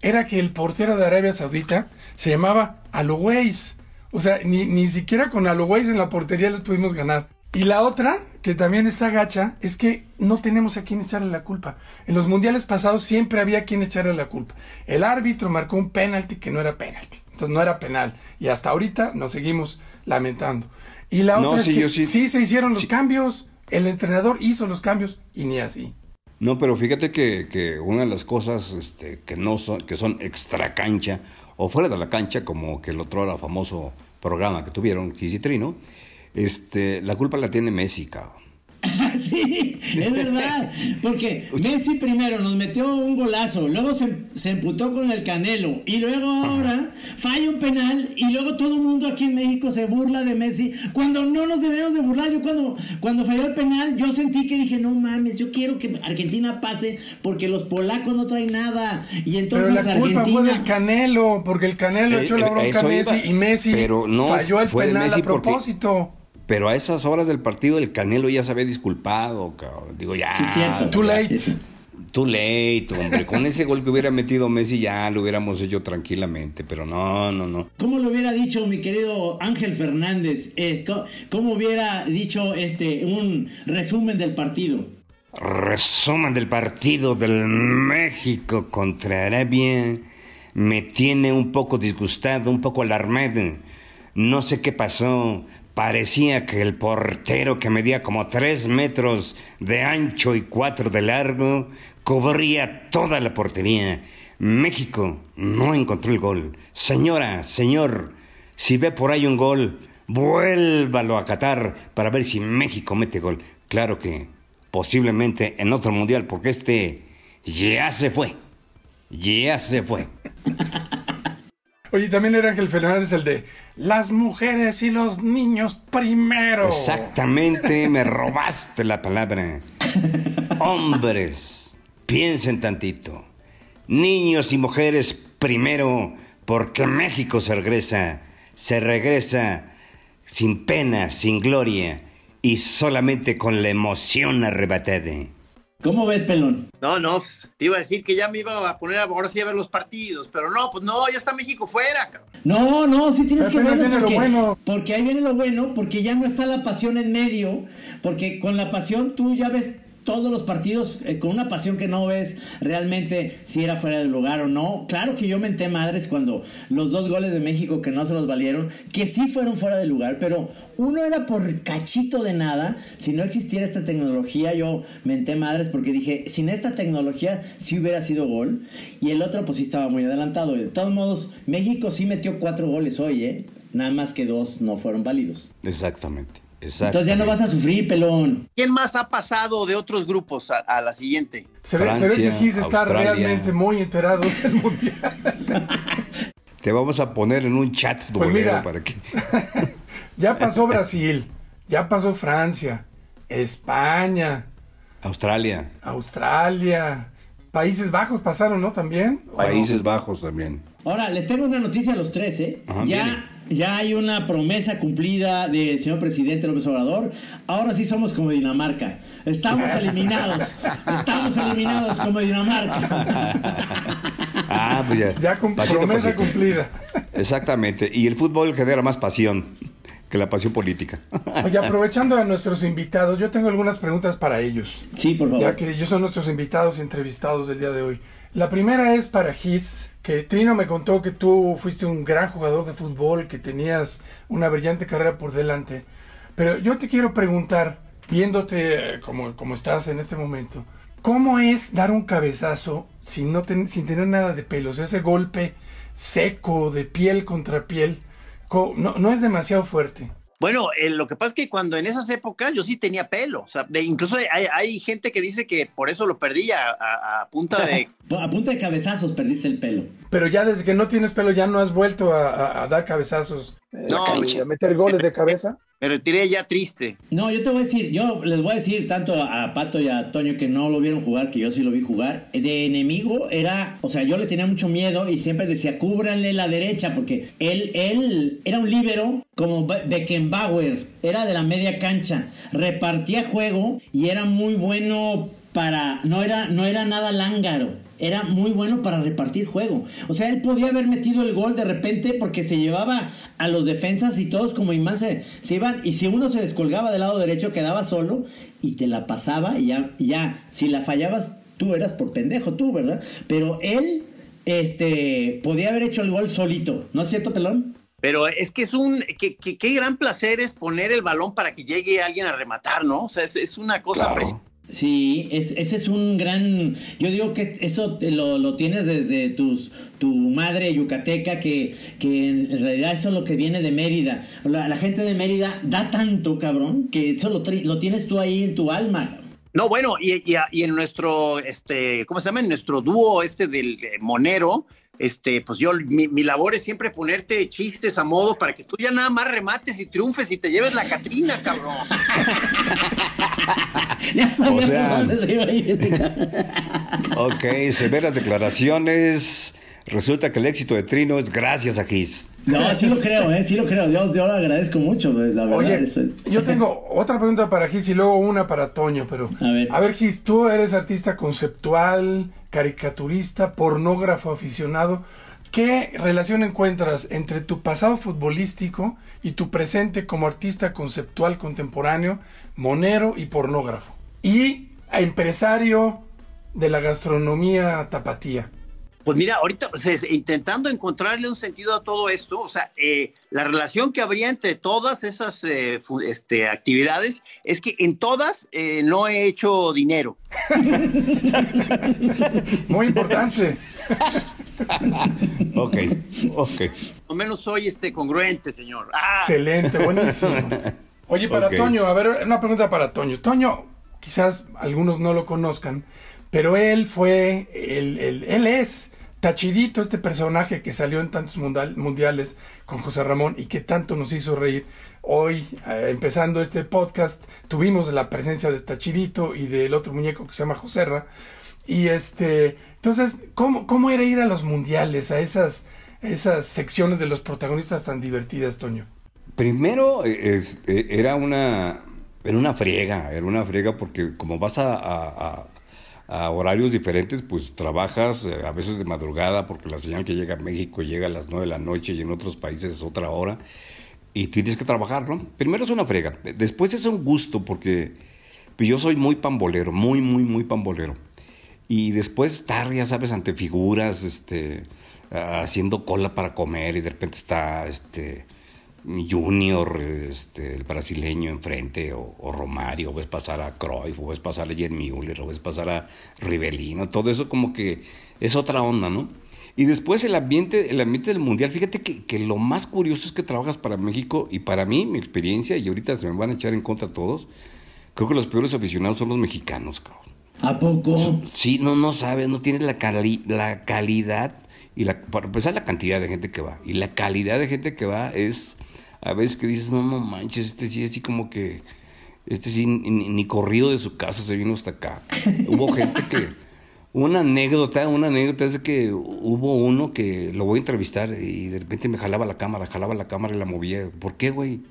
era que el portero de Arabia Saudita se llamaba Aloweis. O sea, ni, ni siquiera con Aloweis en la portería les pudimos ganar. Y la otra, que también está gacha, es que no tenemos a quién echarle la culpa. En los mundiales pasados siempre había quien echarle la culpa. El árbitro marcó un penalti que no era penalti. Entonces no era penal. Y hasta ahorita nos seguimos lamentando. Y la No, otra sí, es que sí. sí- se hicieron los cambios. El entrenador hizo los cambios y ni así. No, pero fíjate que, que una de las cosas este, que no son, que son extra cancha o fuera de la cancha, como que el otro era famoso programa que tuvieron, Kiss y Trino, este, la culpa la tiene Messi, cabrón. sí, es verdad. Porque Messi primero nos metió un golazo, luego se, se emputó con el Canelo y luego ahora falla un penal y luego todo el mundo aquí en México se burla de Messi cuando no nos debemos de burlar. Yo cuando, cuando falló el penal yo sentí que dije, no mames, yo quiero que Argentina pase porque los polacos no traen nada. Y entonces Pero la culpa Argentina... fue del Canelo, porque el Canelo Eh, echó la eh, bronca a Messi iba. y Messi Pero no, falló el penal Messi a porque- propósito. Pero a esas horas del partido el Canelo ya se había disculpado, cabrón. Digo, ya. Sí, cierto. Too late. Too late, hombre. Con ese gol que hubiera metido Messi ya lo hubiéramos hecho tranquilamente, pero no, no, no. ¿Cómo lo hubiera dicho mi querido Ángel Fernández? Esto, ¿Cómo hubiera dicho este un resumen del partido? Resumen del partido del México contra Arabia me tiene un poco disgustado, un poco alarmado. No sé qué pasó. Parecía que el portero que medía como tres metros de ancho y cuatro de largo cubría toda la portería. México no encontró el gol. Señora, señor, si ve por ahí un gol, vuélvalo a Qatar para ver si México mete gol. Claro que posiblemente en otro mundial, porque este ya se fue. Ya se fue. Oye, también era Ángel Fernández el de las mujeres y los niños primero. Exactamente, me robaste la palabra. Hombres, piensen tantito. Niños y mujeres primero, porque México se regresa. Se regresa sin pena, sin gloria y solamente con la emoción arrebatada. ¿Cómo ves, pelón? No, no, pues, te iba a decir que ya me iba a poner a- ahora sí a ver los partidos, pero no, pues no, ya está México fuera, cabrón. No, no, sí tienes Pero que verlo viene lo porque, bueno. porque ahí viene lo bueno, porque ya no está la pasión en medio, porque con la pasión tú ya ves todos los partidos eh, con una pasión que no ves realmente si era fuera de lugar o no. Claro que yo menté madres cuando los dos goles de México que no se los valieron, que sí fueron fuera de lugar, pero uno era por cachito de nada. Si no existiera esta tecnología, yo menté madres porque dije, sin esta tecnología sí hubiera sido gol. Y el otro pues sí estaba muy adelantado. De todos modos, México sí metió cuatro goles hoy, ¿eh? Nada más que dos no fueron válidos. Exactamente. Entonces ya no vas a sufrir, pelón. ¿Quién más ha pasado de otros grupos a, a la siguiente? Se ve, se ve que Gis está realmente muy enterado del mundial. Te vamos a poner en un chat Pues mira, para que. ya pasó Brasil, ya pasó Francia, España, Australia, Australia, Países Bajos pasaron, ¿no? También. Países Bajos también. Ahora, les tengo una noticia a los tres, ¿eh? Ajá, ya, ya hay una promesa cumplida del señor presidente López Obrador. Ahora sí somos como Dinamarca. Estamos eliminados. Estamos eliminados como Dinamarca. Ah, pues ya. Ya Pasito promesa pasito. cumplida. Exactamente. Y el fútbol genera más pasión que la pasión política. Oye, aprovechando a nuestros invitados, yo tengo algunas preguntas para ellos. Sí, por favor. Ya que ellos son nuestros invitados y entrevistados del día de hoy. La primera es para Gis, que Trino me contó que tú fuiste un gran jugador de fútbol, que tenías una brillante carrera por delante. Pero yo te quiero preguntar, viéndote eh, como, como estás en este momento, ¿cómo es dar un cabezazo sin, no sin tener nada de pelos? Ese golpe seco de piel contra piel, no, no es demasiado fuerte. Bueno, eh, lo que pasa es que cuando en esas épocas yo sí tenía pelo, o sea, de- incluso hay, hay gente que dice que por eso lo perdí a, a- a punta de... A punta de cabezazos perdiste el pelo. Pero ya desde que no tienes pelo ya no has vuelto a, a- a dar cabezazos. La No, cancha, meter goles de cabeza. Me retiré ya triste. No, yo te voy a decir, yo les voy a decir tanto a Pato y a Toño que no lo vieron jugar, que yo sí lo vi jugar. De enemigo era, o sea, yo le tenía mucho miedo y siempre decía, cúbranle la derecha, porque él, él era un líbero como Be- Beckenbauer, era de la media cancha, repartía juego y era muy bueno para, no era, no era nada lángaro. Era muy bueno para repartir juego. O sea, él podía haber metido el gol de repente porque se llevaba a los defensas y todos como imán se, se iban. Y si uno se descolgaba del lado derecho, quedaba solo y te la pasaba y ya, y ya. Si la fallabas, tú eras por pendejo, tú, ¿verdad? Pero él, este, podía haber hecho el gol solito. ¿No es cierto, pelón? Pero es que es un, que, que- qué gran placer es poner el balón para que llegue alguien a rematar, ¿no? O sea, es, es una cosa preciosa. Sí, es- ese es un gran... Yo digo que eso lo, lo tienes desde tus, tu madre yucateca, que, que en realidad eso es lo que viene de Mérida. La, gente de Mérida da tanto, cabrón, que eso lo, lo tienes tú ahí en tu alma. cabrón. No, bueno, y, y- y en nuestro, este, ¿cómo se llama? En nuestro dúo este del eh, Monero, este, pues yo, mi, mi labor es siempre ponerte chistes a modo para que tú ya nada más remates y triunfes y te lleves la Catrina, cabrón. Ya sabía O sea- por dónde se iba a ir este. Ok, severas declaraciones. Resulta que el éxito de Trino es gracias a Gis. No, sí lo creo, ¿eh? Sí lo creo. Yo, yo lo agradezco mucho, la verdad. Oye, eso es- yo tengo otra pregunta para Gis y luego una para Toño, pero... A ver. Gis, tú eres artista conceptual, caricaturista, pornógrafo aficionado. ¿Qué relación encuentras entre tu pasado futbolístico y tu presente como artista conceptual contemporáneo, monero y pornógrafo? Y empresario de la gastronomía tapatía. Pues mira, ahorita pues, es- intentando encontrarle un sentido a todo esto, o sea, eh, la relación que habría entre todas esas eh, este, actividades es que en todas eh, no he hecho dinero. Muy importante. Ok, ok. Al menos soy este congruente, señor. Ah, Excelente, buenísimo. Oye, para. Toño, a ver, una pregunta para Toño. Toño, quizás algunos no lo conozcan, pero él fue, el, el- él es Tachidito, este personaje que salió en tantos mundial- mundiales con José Ramón y que tanto nos hizo reír. Hoy, eh, empezando este podcast, tuvimos la presencia de Tachidito y del otro muñeco que se llama Joserra. Y este, entonces, ¿cómo, cómo era ir a los mundiales, a esas, esas secciones de los protagonistas tan divertidas, Toño? Primero, eh, eh, era una, era una friega, era una friega porque como vas a- a horarios diferentes, pues trabajas eh, a veces de madrugada porque la señal que llega a México llega a las 9 de la noche y en otros países es otra hora y tienes que trabajar, ¿no? Primero es una friega, después es un gusto porque Pero yo soy muy pambolero, muy, muy, muy pambolero. Y después estar, ya sabes, ante figuras, este, haciendo cola para comer y de repente está, este, Junior, este, el brasileño enfrente, o, Romario, o ves pasar a Cruyff, o ves pasar a Jen Müller, o ves pasar a Rivelino, todo eso como que es otra onda, ¿no? Y después el ambiente, el ambiente del mundial, fíjate que, que, lo más curioso es que trabajas para México y para mí, mi experiencia, y ahorita se me van a echar en contra todos, creo que los peores aficionados son los mexicanos, cabrón. ¿A poco? Sí, no, no sabes, no tienes la, la calidad y la, para empezar la cantidad de gente que va. Y la calidad de gente que va es a veces que dices, no, no manches, este sí, así como que, este sí, ni, corrido de su casa se vino hasta acá. Hubo gente que, una anécdota, una anécdota es de que hubo uno que lo voy a entrevistar y de repente me jalaba la cámara, jalaba la cámara y la movía. ¿Por qué, güey?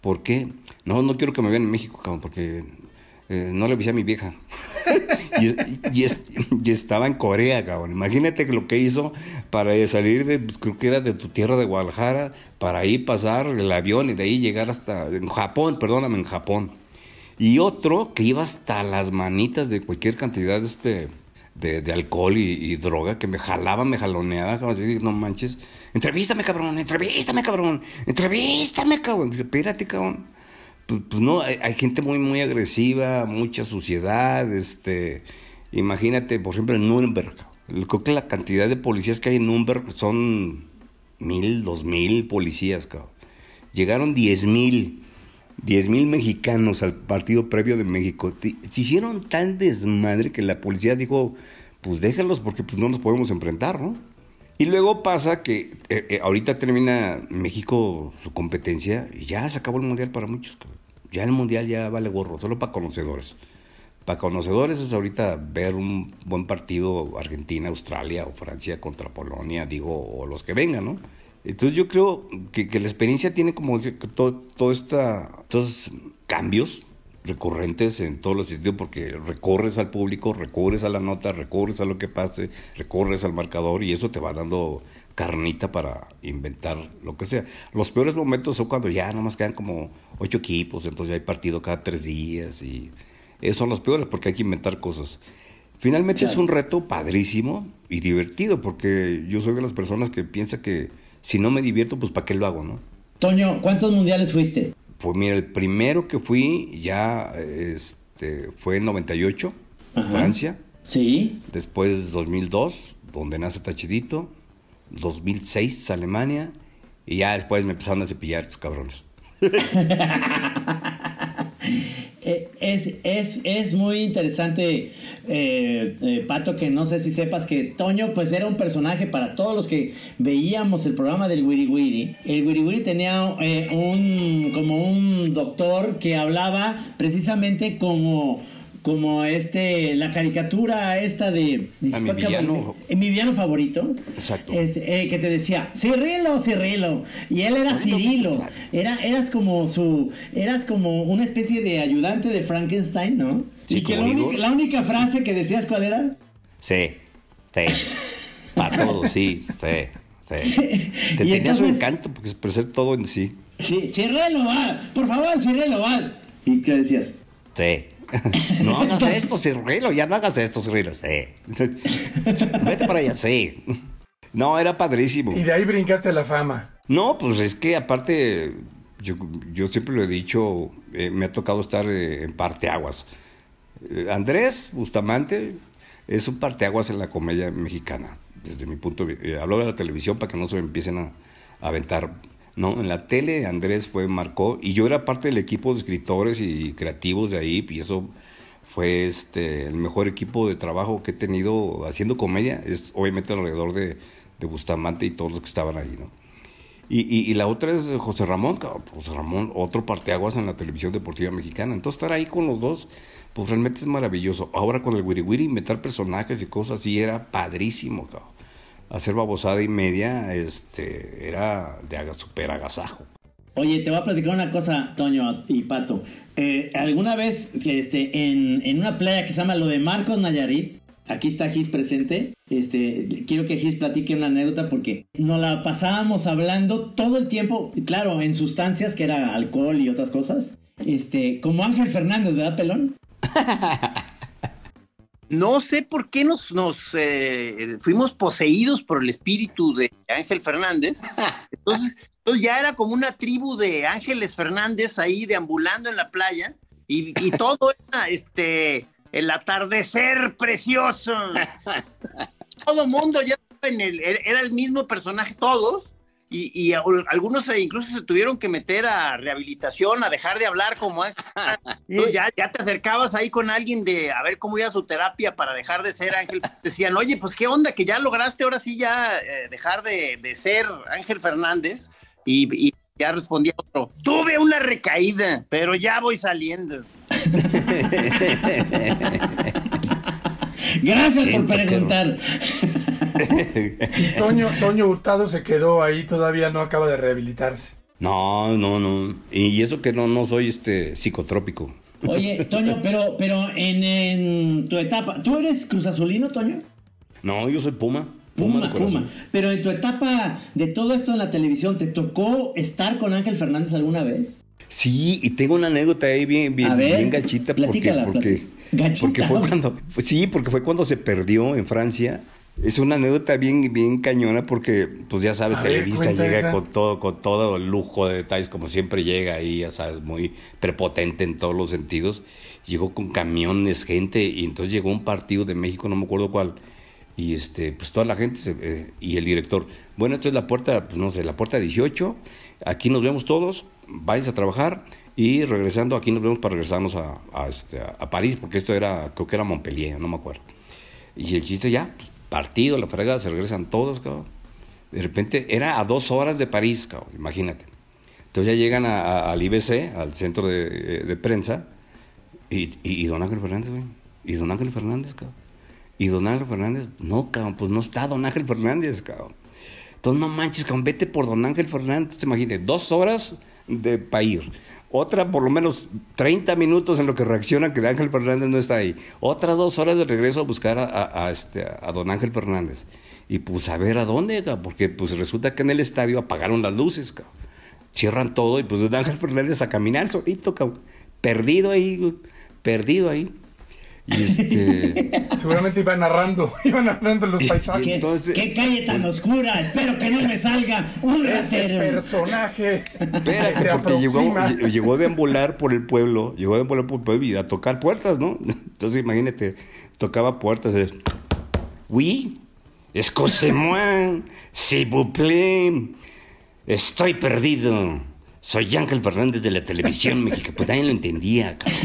¿Por qué? No, no quiero que me vean en México, cabrón, porque eh, no le avisé a mi vieja. y, y, estaba en Corea, cabrón. Imagínate lo que hizo para salir de, pues, creo que era de tu tierra de Guadalajara, para ahí pasar el avión y de ahí llegar hasta, en Japón, perdóname, en Japón. Y otro que iba hasta las manitas de cualquier cantidad de este... De, alcohol y, droga que me jalaba, me jaloneaba, no manches, entrevístame cabrón, entrevístame cabrón, entrevístame cabrón, espérate cabrón, pues, pues, no, hay, gente muy, muy agresiva, mucha suciedad, este, imagínate, por ejemplo, en Nuremberg, creo que la cantidad de policías que hay en Nuremberg son mil, dos mil policías, cabrón. Llegaron diez mil, diez mil mexicanos al partido previo de México. Se hicieron tan desmadre que la policía dijo, pues déjalos porque pues no nos podemos enfrentar, ¿no? Y luego pasa que eh, eh, ahorita termina México su competencia y ya se acabó el mundial para muchos. Ya el mundial ya vale gorro, solo para conocedores. Para conocedores es ahorita ver un buen partido Argentina, Australia o Francia contra Polonia, digo, o los que vengan, ¿no? Entonces yo creo que, la experiencia tiene como todo, todo esta, estos cambios recurrentes en todos los sentidos porque recorres al público, recorres a la nota, recorres a lo que pase, recorres al marcador y eso te va dando carnita para inventar lo que sea. Los peores momentos son cuando ya nada más quedan como ocho equipos, entonces hay partido cada tres días y esos son los peores porque hay que inventar cosas. Finalmente es un reto padrísimo y divertido porque yo soy de las personas que piensa que si no me divierto, pues ¿para qué lo hago, no? Toño, ¿cuántos mundiales fuiste? Pues mira, el primero que fui ya este, fue en 98, Francia. Sí. Después 2002, donde nace Tachidito. 2006, Alemania. Y ya después me empezaron a cepillar estos cabrones. Eh, es, es, es, muy interesante, eh, eh, Pato, que no sé si sepas que Toño pues era un personaje para todos los que veíamos el programa del Wiri Wiri. El Wiri Wiri tenía un, como un doctor que hablaba precisamente como como este la caricatura esta de mi villano, mi villano favorito. Exacto. Este, eh, que te decía Cirilo Cirilo. Y él era Cirilo era eras como su eras como una especie de ayudante de Frankenstein no y que la única, frase que decías cuál era sí sí. Para todos sí sí sí, que tenía su encanto porque expresar todo en sí. Sí Cirilo va por favor Cirilo va. Y qué decías sí no hagas esto, Cirilo, ya no hagas esto, Cirilo. Sí. Vete para allá, sí. No, era padrísimo. Y de ahí brincaste la fama. No, pues es que aparte, yo, yo siempre lo he dicho, eh, me ha tocado estar eh, en parteaguas. Eh, Andrés Bustamante es un parteaguas en la comedia mexicana, desde mi punto de vista. hablo de la televisión para que no se me empiecen a aventar ¿no? En la tele Andrés fue, marcó, y yo era parte del equipo de escritores y creativos de ahí, y eso fue este, el mejor equipo de trabajo que he tenido haciendo comedia, es obviamente alrededor de, de Bustamante y todos los que estaban ahí, ¿no? Y, y, la otra es José Ramón, José Ramón, otro parteaguas en la televisión deportiva mexicana. Entonces estar ahí con los dos, pues realmente es maravilloso. Ahora con el Wiri Wiri, inventar personajes y cosas así era padrísimo, cabrón hacer babosada y media este, era de super agasajo. Oye, te voy a platicar una cosa, Toño y Pato. Eh, ¿Alguna vez este, en, en, una playa que se llama lo de Marcos Nayarit, aquí está Gis presente, este, quiero que Gis platique una anécdota porque nos la pasábamos hablando todo el tiempo, claro, en sustancias que era alcohol y otras cosas, este, como Ángel Fernández, ¿verdad, Pelón? No sé por qué nos, nos eh, fuimos poseídos por el espíritu de Ángel Fernández. Entonces, entonces ya era como una tribu de Ángeles Fernández ahí deambulando en la playa y, y todo era este el atardecer precioso. Todo mundo ya en el, era el mismo personaje, todos, y, y algunos incluso se tuvieron que meter a rehabilitación, a dejar de hablar como Ángel. Entonces ya, ya te acercabas ahí con alguien de a ver cómo iba su terapia para dejar de ser Ángel. Decían, oye, pues qué onda, que ya lograste ahora sí ya eh, dejar de, de, ser Ángel Fernández. Y, y ya respondía otro, tuve una recaída, pero ya voy saliendo. Gracias por preguntar. Toño, Toño Hurtado se quedó ahí, todavía no acaba de rehabilitarse. No, no, no. Y eso que no, no soy este psicotrópico. Oye, Toño, pero, pero en, en tu etapa, ¿tú eres Cruz Azulino, Toño? No, yo soy Puma. Puma, Puma. Pero en tu etapa de todo esto en la televisión, ¿te tocó estar con Ángel Fernández alguna vez? Sí, y tengo una anécdota ahí bien, bien, bien gachita. Platícala, porque, porque, porque fue cuando, pues sí, porque fue cuando se perdió en Francia. Es una anécdota bien, bien cañona porque, pues ya sabes, A Televisa ver, llega esa. con todo, con todo el lujo de detalles, como siempre llega ahí, ya sabes, muy prepotente en todos los sentidos. Llegó con camiones, gente, y entonces llegó un partido de México, no me acuerdo cuál, y este, pues toda la gente se- eh, y el director, bueno, esto es la puerta, pues no sé, la puerta 18, aquí nos vemos todos, váyanse a trabajar y regresando aquí nos vemos para regresarnos a, a, este, a, París, porque esto era, creo que era Montpellier, no me acuerdo. Y el chiste ya, pues, partido, la fregada, se regresan todos, cabrón. De repente era a dos horas de París, cabrón, imagínate. Entonces ya llegan a- a- al IBC, al centro de, de prensa, y, y, y don Ángel Fernández, güey. Y don Ángel Fernández, cabrón. Y don Ángel Fernández, no, cabrón, pues no está don Ángel Fernández, cabrón. Entonces no manches, cabrón, vete por don Ángel Fernández. Entonces imagínate, dos horas de ir. Otra, por lo menos 30 minutos en lo que reacciona que Ángel Fernández no está ahí. Otras dos horas de regreso a buscar a, este, a don Ángel Fernández. Y pues a ver a dónde, porque pues resulta que en el estadio apagaron las luces, cabrón. Cierran todo y pues don Ángel Fernández a caminar solito, cabrón. Perdido ahí, perdido ahí. Y este... Seguramente iba narrando, iba narrando los paisajes. ¿Qué, Entonces- qué calle tan oscura? Espero que no me salga un Ese ratero. personaje Espérate, porque llegó, aproxima. lle- llegó a deambular por el pueblo, llegó a deambular por el pueblo y a tocar puertas, ¿no? Entonces imagínate, tocaba puertas. eh, Oui, excusez-moi, s'il vous plaît, estoy perdido. Soy Ángel Fernández de la televisión mexicana. Pues nadie lo entendía, cabrón.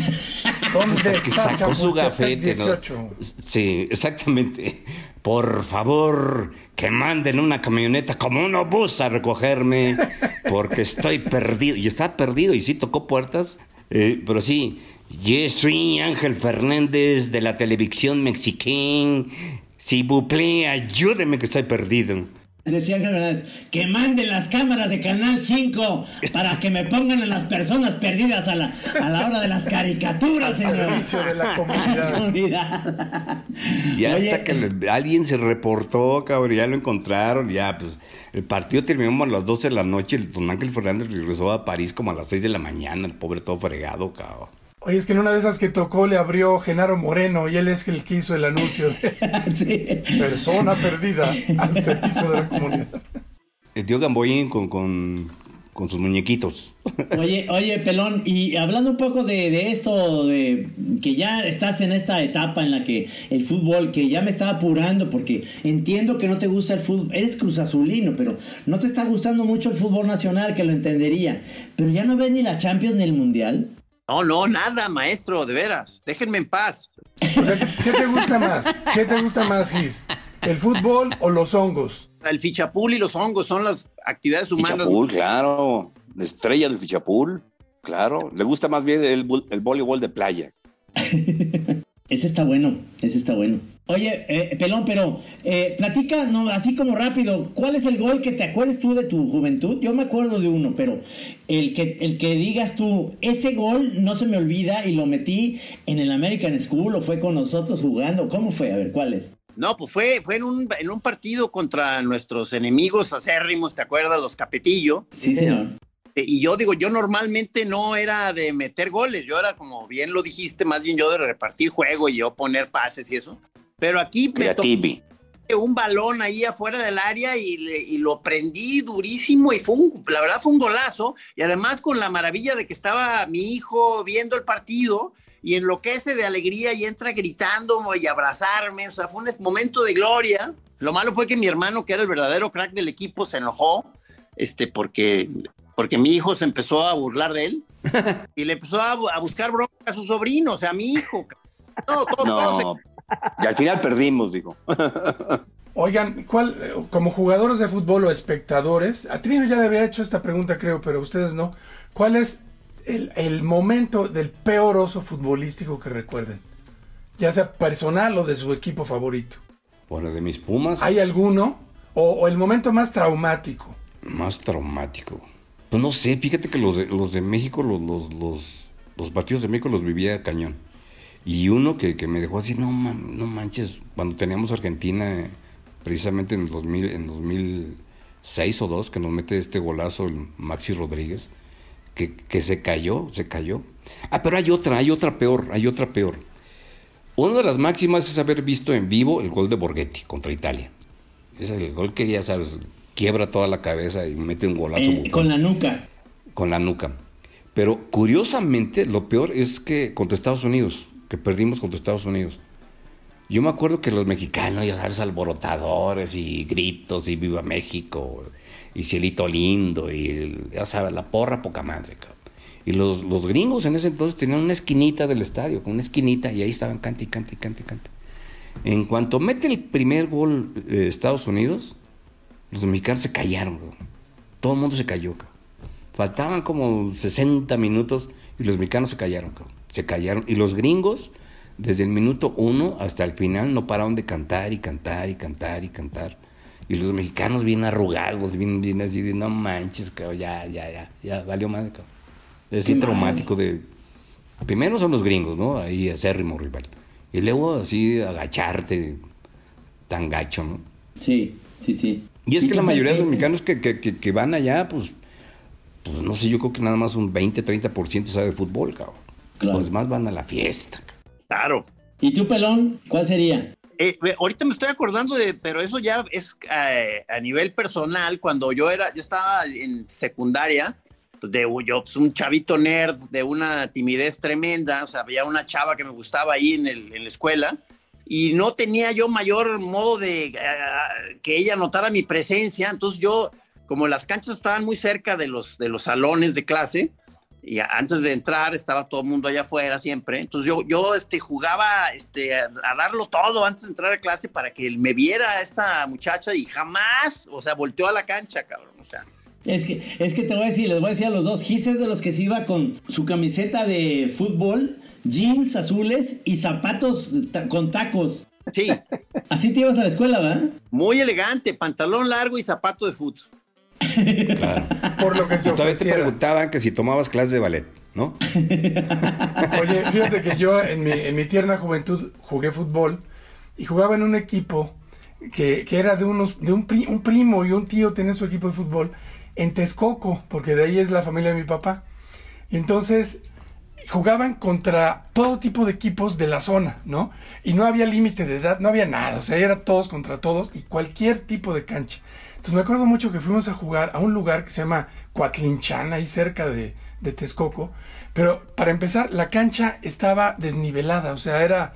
¿Dónde que está sacó su gafete, ¿no? 18? Sí, exactamente. Por favor, que manden una camioneta como un obús a recogerme, porque estoy perdido. Y estaba perdido y sí tocó puertas, eh, pero sí. Yo soy Ángel Fernández de la televisión mexicana. Si plaît, ayúdeme que estoy perdido. Decía Ángel Fernández, que manden las cámaras de Canal 5 para que me pongan a las personas perdidas a la, a la hora de las caricaturas, señor. Servicio de la comunidad. la comunidad. Y hasta Oye, que le- alguien se reportó, cabrón, ya lo encontraron, ya, pues, el partido terminó a las 12 de la noche, el don Ángel Fernández regresó a París como a las 6 de la mañana, el pobre todo fregado, cabrón. Oye, es que en una de esas que tocó le abrió Genaro Moreno y él es el que hizo el anuncio de sí. persona perdida al servicio de la comunidad. El tío Gamboín con, con, con sus muñequitos. Oye, oye, Pelón, y hablando un poco de, de esto, de que ya estás en esta etapa en la que el fútbol, que ya me está apurando, porque entiendo que no te gusta el fútbol, eres cruzazulino, pero no te está gustando mucho el fútbol nacional, que lo entendería. Pero ya no ves ni la Champions ni el Mundial. No, no, nada, maestro, de veras. Déjenme en paz. O sea, ¿qué te gusta más? ¿Qué te gusta más, Gis? ¿El fútbol o los hongos? El fichapul y los hongos son las actividades humanas. Fichapul, claro. La estrella del Fichapul, claro. Le gusta más bien el, voleibol de playa. Ese está bueno, ese está bueno. Oye, eh, Pelón, pero eh, platica, no, así como rápido, ¿cuál es el gol que te acuerdes tú de tu juventud? Yo me acuerdo de uno, pero el que, el que digas tú, ese gol no se me olvida y lo metí en el American School o fue con nosotros jugando. ¿Cómo fue? A ver, ¿cuál es? No, pues fue, fue en, un, en un partido contra nuestros enemigos acérrimos, ¿te acuerdas? Los Capetillo. Sí, señor. y yo digo, yo normalmente no era de meter goles, yo era como bien lo dijiste, más bien yo de repartir juego y yo poner pases y eso. Pero aquí me tocó un balón ahí afuera del área y, y, lo prendí durísimo y fue un, la verdad fue un golazo. Y además con la maravilla de que estaba mi hijo viendo el partido y enloquece de alegría y entra gritando y abrazarme. O sea, fue un momento de gloria. Lo malo fue que mi hermano, que era el verdadero crack del equipo, se enojó este, porque, porque mi hijo se empezó a burlar de él y le empezó a, buscar bronca a su sobrino, o sea, a mi hijo. No, todo, Y al final perdimos, digo. Oigan, ¿cuál, como jugadores de fútbol o espectadores, a Trino ya le había hecho esta pregunta, creo, pero ustedes no. ¿Cuál es el, momento del peor oso futbolístico que recuerden? Ya sea personal o de su equipo favorito. Bueno, de mis Pumas. ¿Hay alguno? O, el momento más traumático? Más traumático. Pues no sé, fíjate que los de, los de México, los, los, los, partidos de México los vivía cañón. Y uno que, me dejó así, no, no manches, cuando teníamos Argentina, precisamente en el 2000, en 2006 o 2, que nos mete este golazo el Maxi Rodríguez que, se cayó, se cayó. Ah, pero hay otra, hay otra peor, hay otra peor. Una de las máximas es haber visto en vivo el gol de Borghetti contra Italia. Es el gol que ya sabes, quiebra toda la cabeza y mete un golazo. Eh, con la nuca. Con la nuca. Pero curiosamente, lo peor es que contra Estados Unidos, que perdimos contra Estados Unidos. Yo me acuerdo que los mexicanos, ya sabes, alborotadores y gritos y viva México y cielito lindo, y ya sabes, la porra poca madre, cabrón. Y los, los gringos en ese entonces tenían una esquinita del estadio, una esquinita, y ahí estaban cante y cante y cante y cante. En cuanto mete el primer gol eh, Estados Unidos, los mexicanos se callaron, todo el mundo se cayó. Cabrón. Faltaban como 60 minutos y los mexicanos se callaron, cabrón. Se callaron. Y los gringos, desde el minuto uno hasta el final, no pararon de cantar y cantar y cantar y cantar. Y los mexicanos bien arrugados, bien, bien así de no manches, cabrón, ya, ya, ya, ya, valió madre, cabrón. Es así traumático de. Primero son los gringos, ¿no? Ahí acérrimo rival. Y luego así agacharte tan gacho, ¿no? Sí, sí, sí. Y es que la mayoría de los mexicanos que, que, que, van allá, pues, pues no sé, yo creo que nada más un 20, 30% sabe de fútbol, cabrón. Los demás van a la fiesta. Claro. ¿Y tú, pelón? ¿Cuál sería? Eh, ahorita me estoy acordando de, pero eso ya es eh, a nivel personal, cuando yo era, yo estaba en secundaria, pues, de yo, pues, un chavito nerd de una timidez tremenda, o sea, había una chava que me gustaba ahí en, el, en la escuela, y no tenía yo mayor modo de eh, que ella notara mi presencia, entonces yo, como las canchas estaban muy cerca de los, de los salones de clase, y antes de entrar estaba todo el mundo allá afuera siempre. Entonces yo, yo este, jugaba este, a, darlo todo antes de entrar a clase para que me viera esta muchacha y jamás, o sea, volteó a la cancha, cabrón. O sea. Es que, es que te voy a decir, les voy a decir a los dos, Gis es de los que se iba con su camiseta de fútbol, jeans azules y zapatos con tacos. Sí. Así te ibas a la escuela, ¿verdad? Muy elegante, pantalón largo y zapato de fútbol. Por lo que se Todavía te preguntaban que si tomabas clases de ballet, ¿no? Oye, fíjate que yo en mi, en mi tierna juventud jugué fútbol y jugaba en un equipo que, que era de unos de un, un, primo y un tío tenía su equipo de fútbol en Texcoco, porque de ahí es la familia de mi papá. Y entonces jugaban contra todo tipo de equipos de la zona, ¿no? Y no había límite de edad, no había nada, o sea, era todos contra todos y cualquier tipo de cancha. Entonces me acuerdo mucho que fuimos a jugar a un lugar que se llama Coatlinchán, ahí cerca de, de Texcoco. Pero para empezar, la cancha estaba desnivelada, o sea, era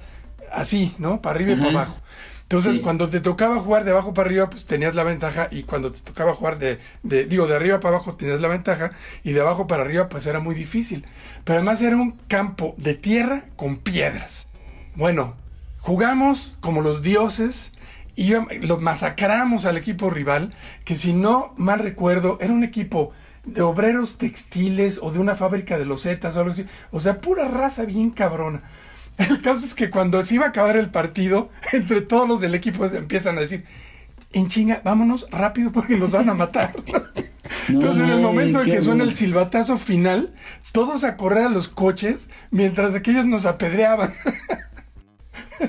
así, ¿no? Para arriba y para abajo. Entonces, cuando te tocaba jugar de abajo para arriba, pues tenías la ventaja, y cuando te tocaba jugar de, de, digo, de arriba para abajo tenías la ventaja, y de abajo para arriba, pues era muy difícil. Pero además era un campo de tierra con piedras. Bueno, jugamos como los dioses, lo masacramos al equipo rival, que si no mal recuerdo, era un equipo de obreros textiles o de una fábrica de losetas o algo así. O sea, pura raza bien cabrona. El caso es que cuando se iba a acabar el partido, entre todos los del equipo empiezan a decir, en chinga, vámonos rápido porque nos van a matar. Entonces, en el momento en que suena el silbatazo final, todos a correr a los coches mientras aquellos nos apedreaban.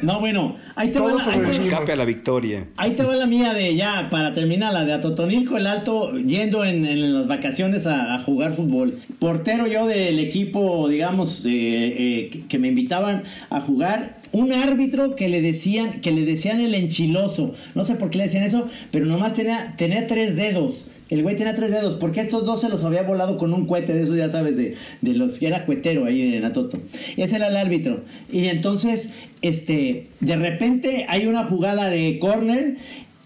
No, bueno, ahí te, va la, ahí, te, sobrevivimos. Escape a la victoria. ahí te va la mía de ya, para terminar, la de Atotonilco el Alto, yendo en, en las vacaciones a, a jugar fútbol. Portero yo del equipo, digamos, eh, eh, que, que me invitaban a jugar. Un árbitro que le decían, que le decían el enchiloso. No sé por qué le decían eso, pero nomás tenía, tenía tres dedos. El güey tenía tres dedos, porque estos dos se los había volado con un cohete de esos, ya sabes, de, de los que era cuetero ahí de Natoto. Ese era el árbitro. Y entonces, este, de repente hay una jugada de córner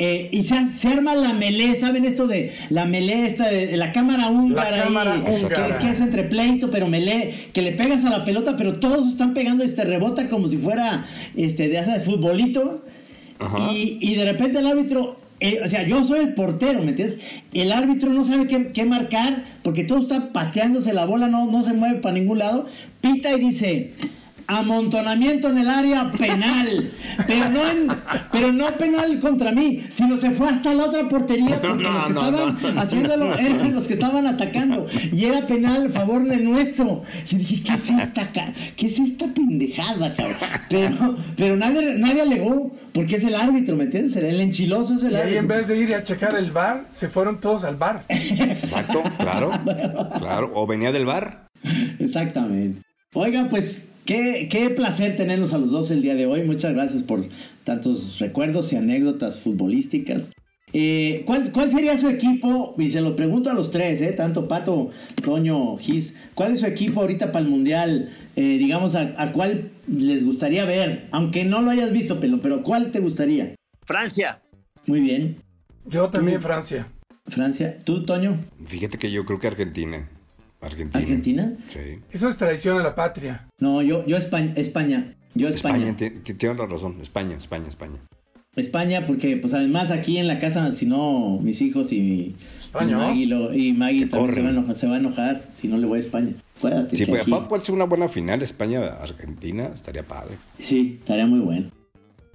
eh, y se, se arma la melee, ¿saben esto de la melee esta de, de la cámara húngara La cámara ahí? Que, es, que es entre pleito, pero melee, que le pegas a la pelota, pero todos están pegando, este rebota como si fuera, este, de de futbolito. Y, y de repente el árbitro, eh, o sea, yo soy el portero, ¿me entiendes? El árbitro no sabe qué, qué marcar porque todo está pateándose, la bola no, no se mueve para ningún lado. Pita y dice. Amontonamiento en el área penal, pero no, en- pero no penal contra mí, sino se fue hasta la otra portería porque No, los que no, estaban no. haciéndolo eran los que estaban atacando y era penal a favor de nuestro. Yo dije, ¿qué es esta, ca- qué es esta pendejada, cabrón? Pero, pero nadie, nadie alegó porque es el árbitro, ¿me entiendes? El enchiloso es el Y ahí árbitro. en vez de ir a checar el bar, se fueron todos al bar. Exacto, claro. Claro. O venía del bar. Exactamente. Oigan, pues qué, qué placer tenerlos a los dos el día de hoy. Muchas gracias por tantos recuerdos y anécdotas futbolísticas. Eh, ¿cuál, ¿Cuál sería su equipo? Y se lo pregunto a los tres, ¿eh? tanto Pato, Toño, Gis. ¿Cuál es su equipo ahorita para el Mundial? Eh, digamos, a, a cuál les gustaría ver? Aunque no lo hayas visto, Pelo, pero ¿cuál te gustaría? Francia. Muy bien. Yo también Francia. Francia. ¿Tú, Toño? Fíjate que yo creo que Argentina. Argentina. ¿Argentina? Sí. Eso es traición a la patria. No, yo, yo España. España. Yo España. España, ti- ti- tienes la razón. España, España, España. España, porque pues además aquí en la casa, si no, mis hijos y, España, y. Maggie, lo- y Maggie Te también se va, a enojar, se va a enojar si no le voy a España. Acuérdate Sí, pues, aquí- puede ser una buena final. España-Argentina estaría padre. sí, estaría muy bueno.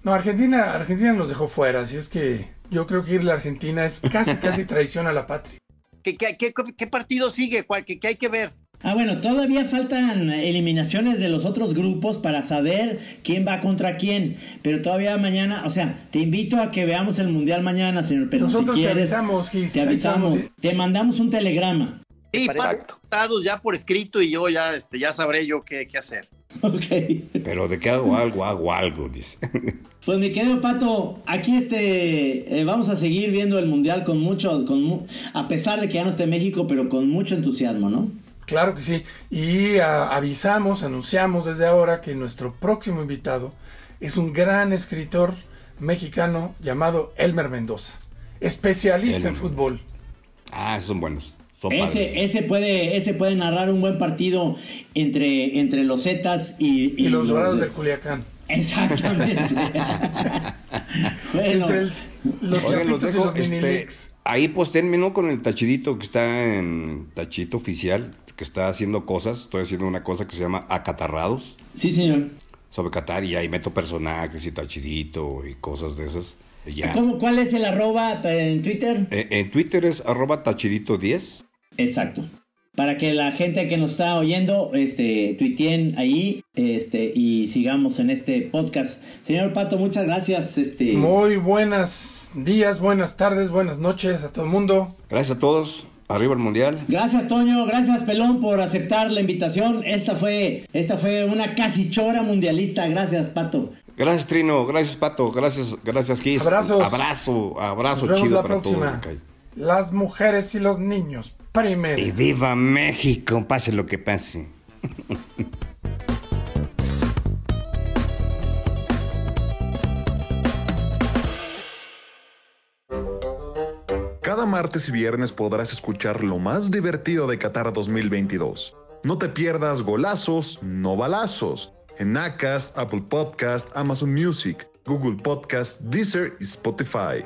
No, Argentina, Argentina nos dejó fuera, así es que yo creo que irle a Argentina es casi, casi traición a la patria. ¿Qué, qué, qué- qué partido sigue? ¿Cuál, qué, qué hay que ver? Ah, bueno, todavía faltan eliminaciones de los otros grupos para saber quién va contra quién. Pero todavía mañana, o sea, te invito a que veamos el mundial mañana, señor. Pero Nosotros si te quieres, avisamos, Gis. te avisamos, te mandamos un telegrama. Sí, resultados ya por escrito y yo ya, este, ya sabré yo qué, qué hacer. Ok. Pero de que hago algo, hago algo, dice. Pues mi querido Pato, aquí este eh, vamos a seguir viendo el mundial con mucho, con a pesar de que ya no esté México, pero con mucho entusiasmo, ¿no? Claro que sí. Y avisamos, anunciamos desde ahora que nuestro próximo invitado es un gran escritor mexicano llamado Elmer Mendoza, especialista en fútbol. Ah, esos son buenos. Ese, ese puede, ese puede narrar un buen partido entre, entre los Zetas y, Y, los dorados de- del Culiacán. Exactamente. bueno, Entre el- los Oigan, los chapitos y dejo, los este, ahí posténme, ¿no? Con el tachidito que está en tachito oficial, que está haciendo cosas. Estoy haciendo una cosa que se llama Acatarrados sí, señor. sobre Qatar y ahí meto personajes y tachidito y cosas de esas. Y Ya. ¿Cómo- ¿Cuál es el arroba en Twitter? Eh, en Twitter es arroba tachidito10. Exacto. Para que la gente que nos está oyendo, este, tuiteen ahí, este, y sigamos en este podcast. Señor Pato, muchas gracias. Este, Muy buenos días, buenas tardes, buenas noches a todo el mundo. Gracias a todos. Arriba el mundial. Gracias Toño, gracias Pelón por aceptar la invitación. Esta fue, esta fue una casi chora mundialista. Gracias Pato. Gracias Trino, gracias Pato, gracias, gracias Kiss. Abrazos. Abrazo, abrazo Nos vemos chido la para todos. próxima. Macay. Las mujeres y los niños, primero. Y viva México, pase lo que pase. Cada martes y viernes podrás escuchar lo más divertido de Qatar 2022. No te pierdas golazos, no balazos. En Acast, Apple Podcast, Amazon Music, Google Podcast, Deezer y Spotify.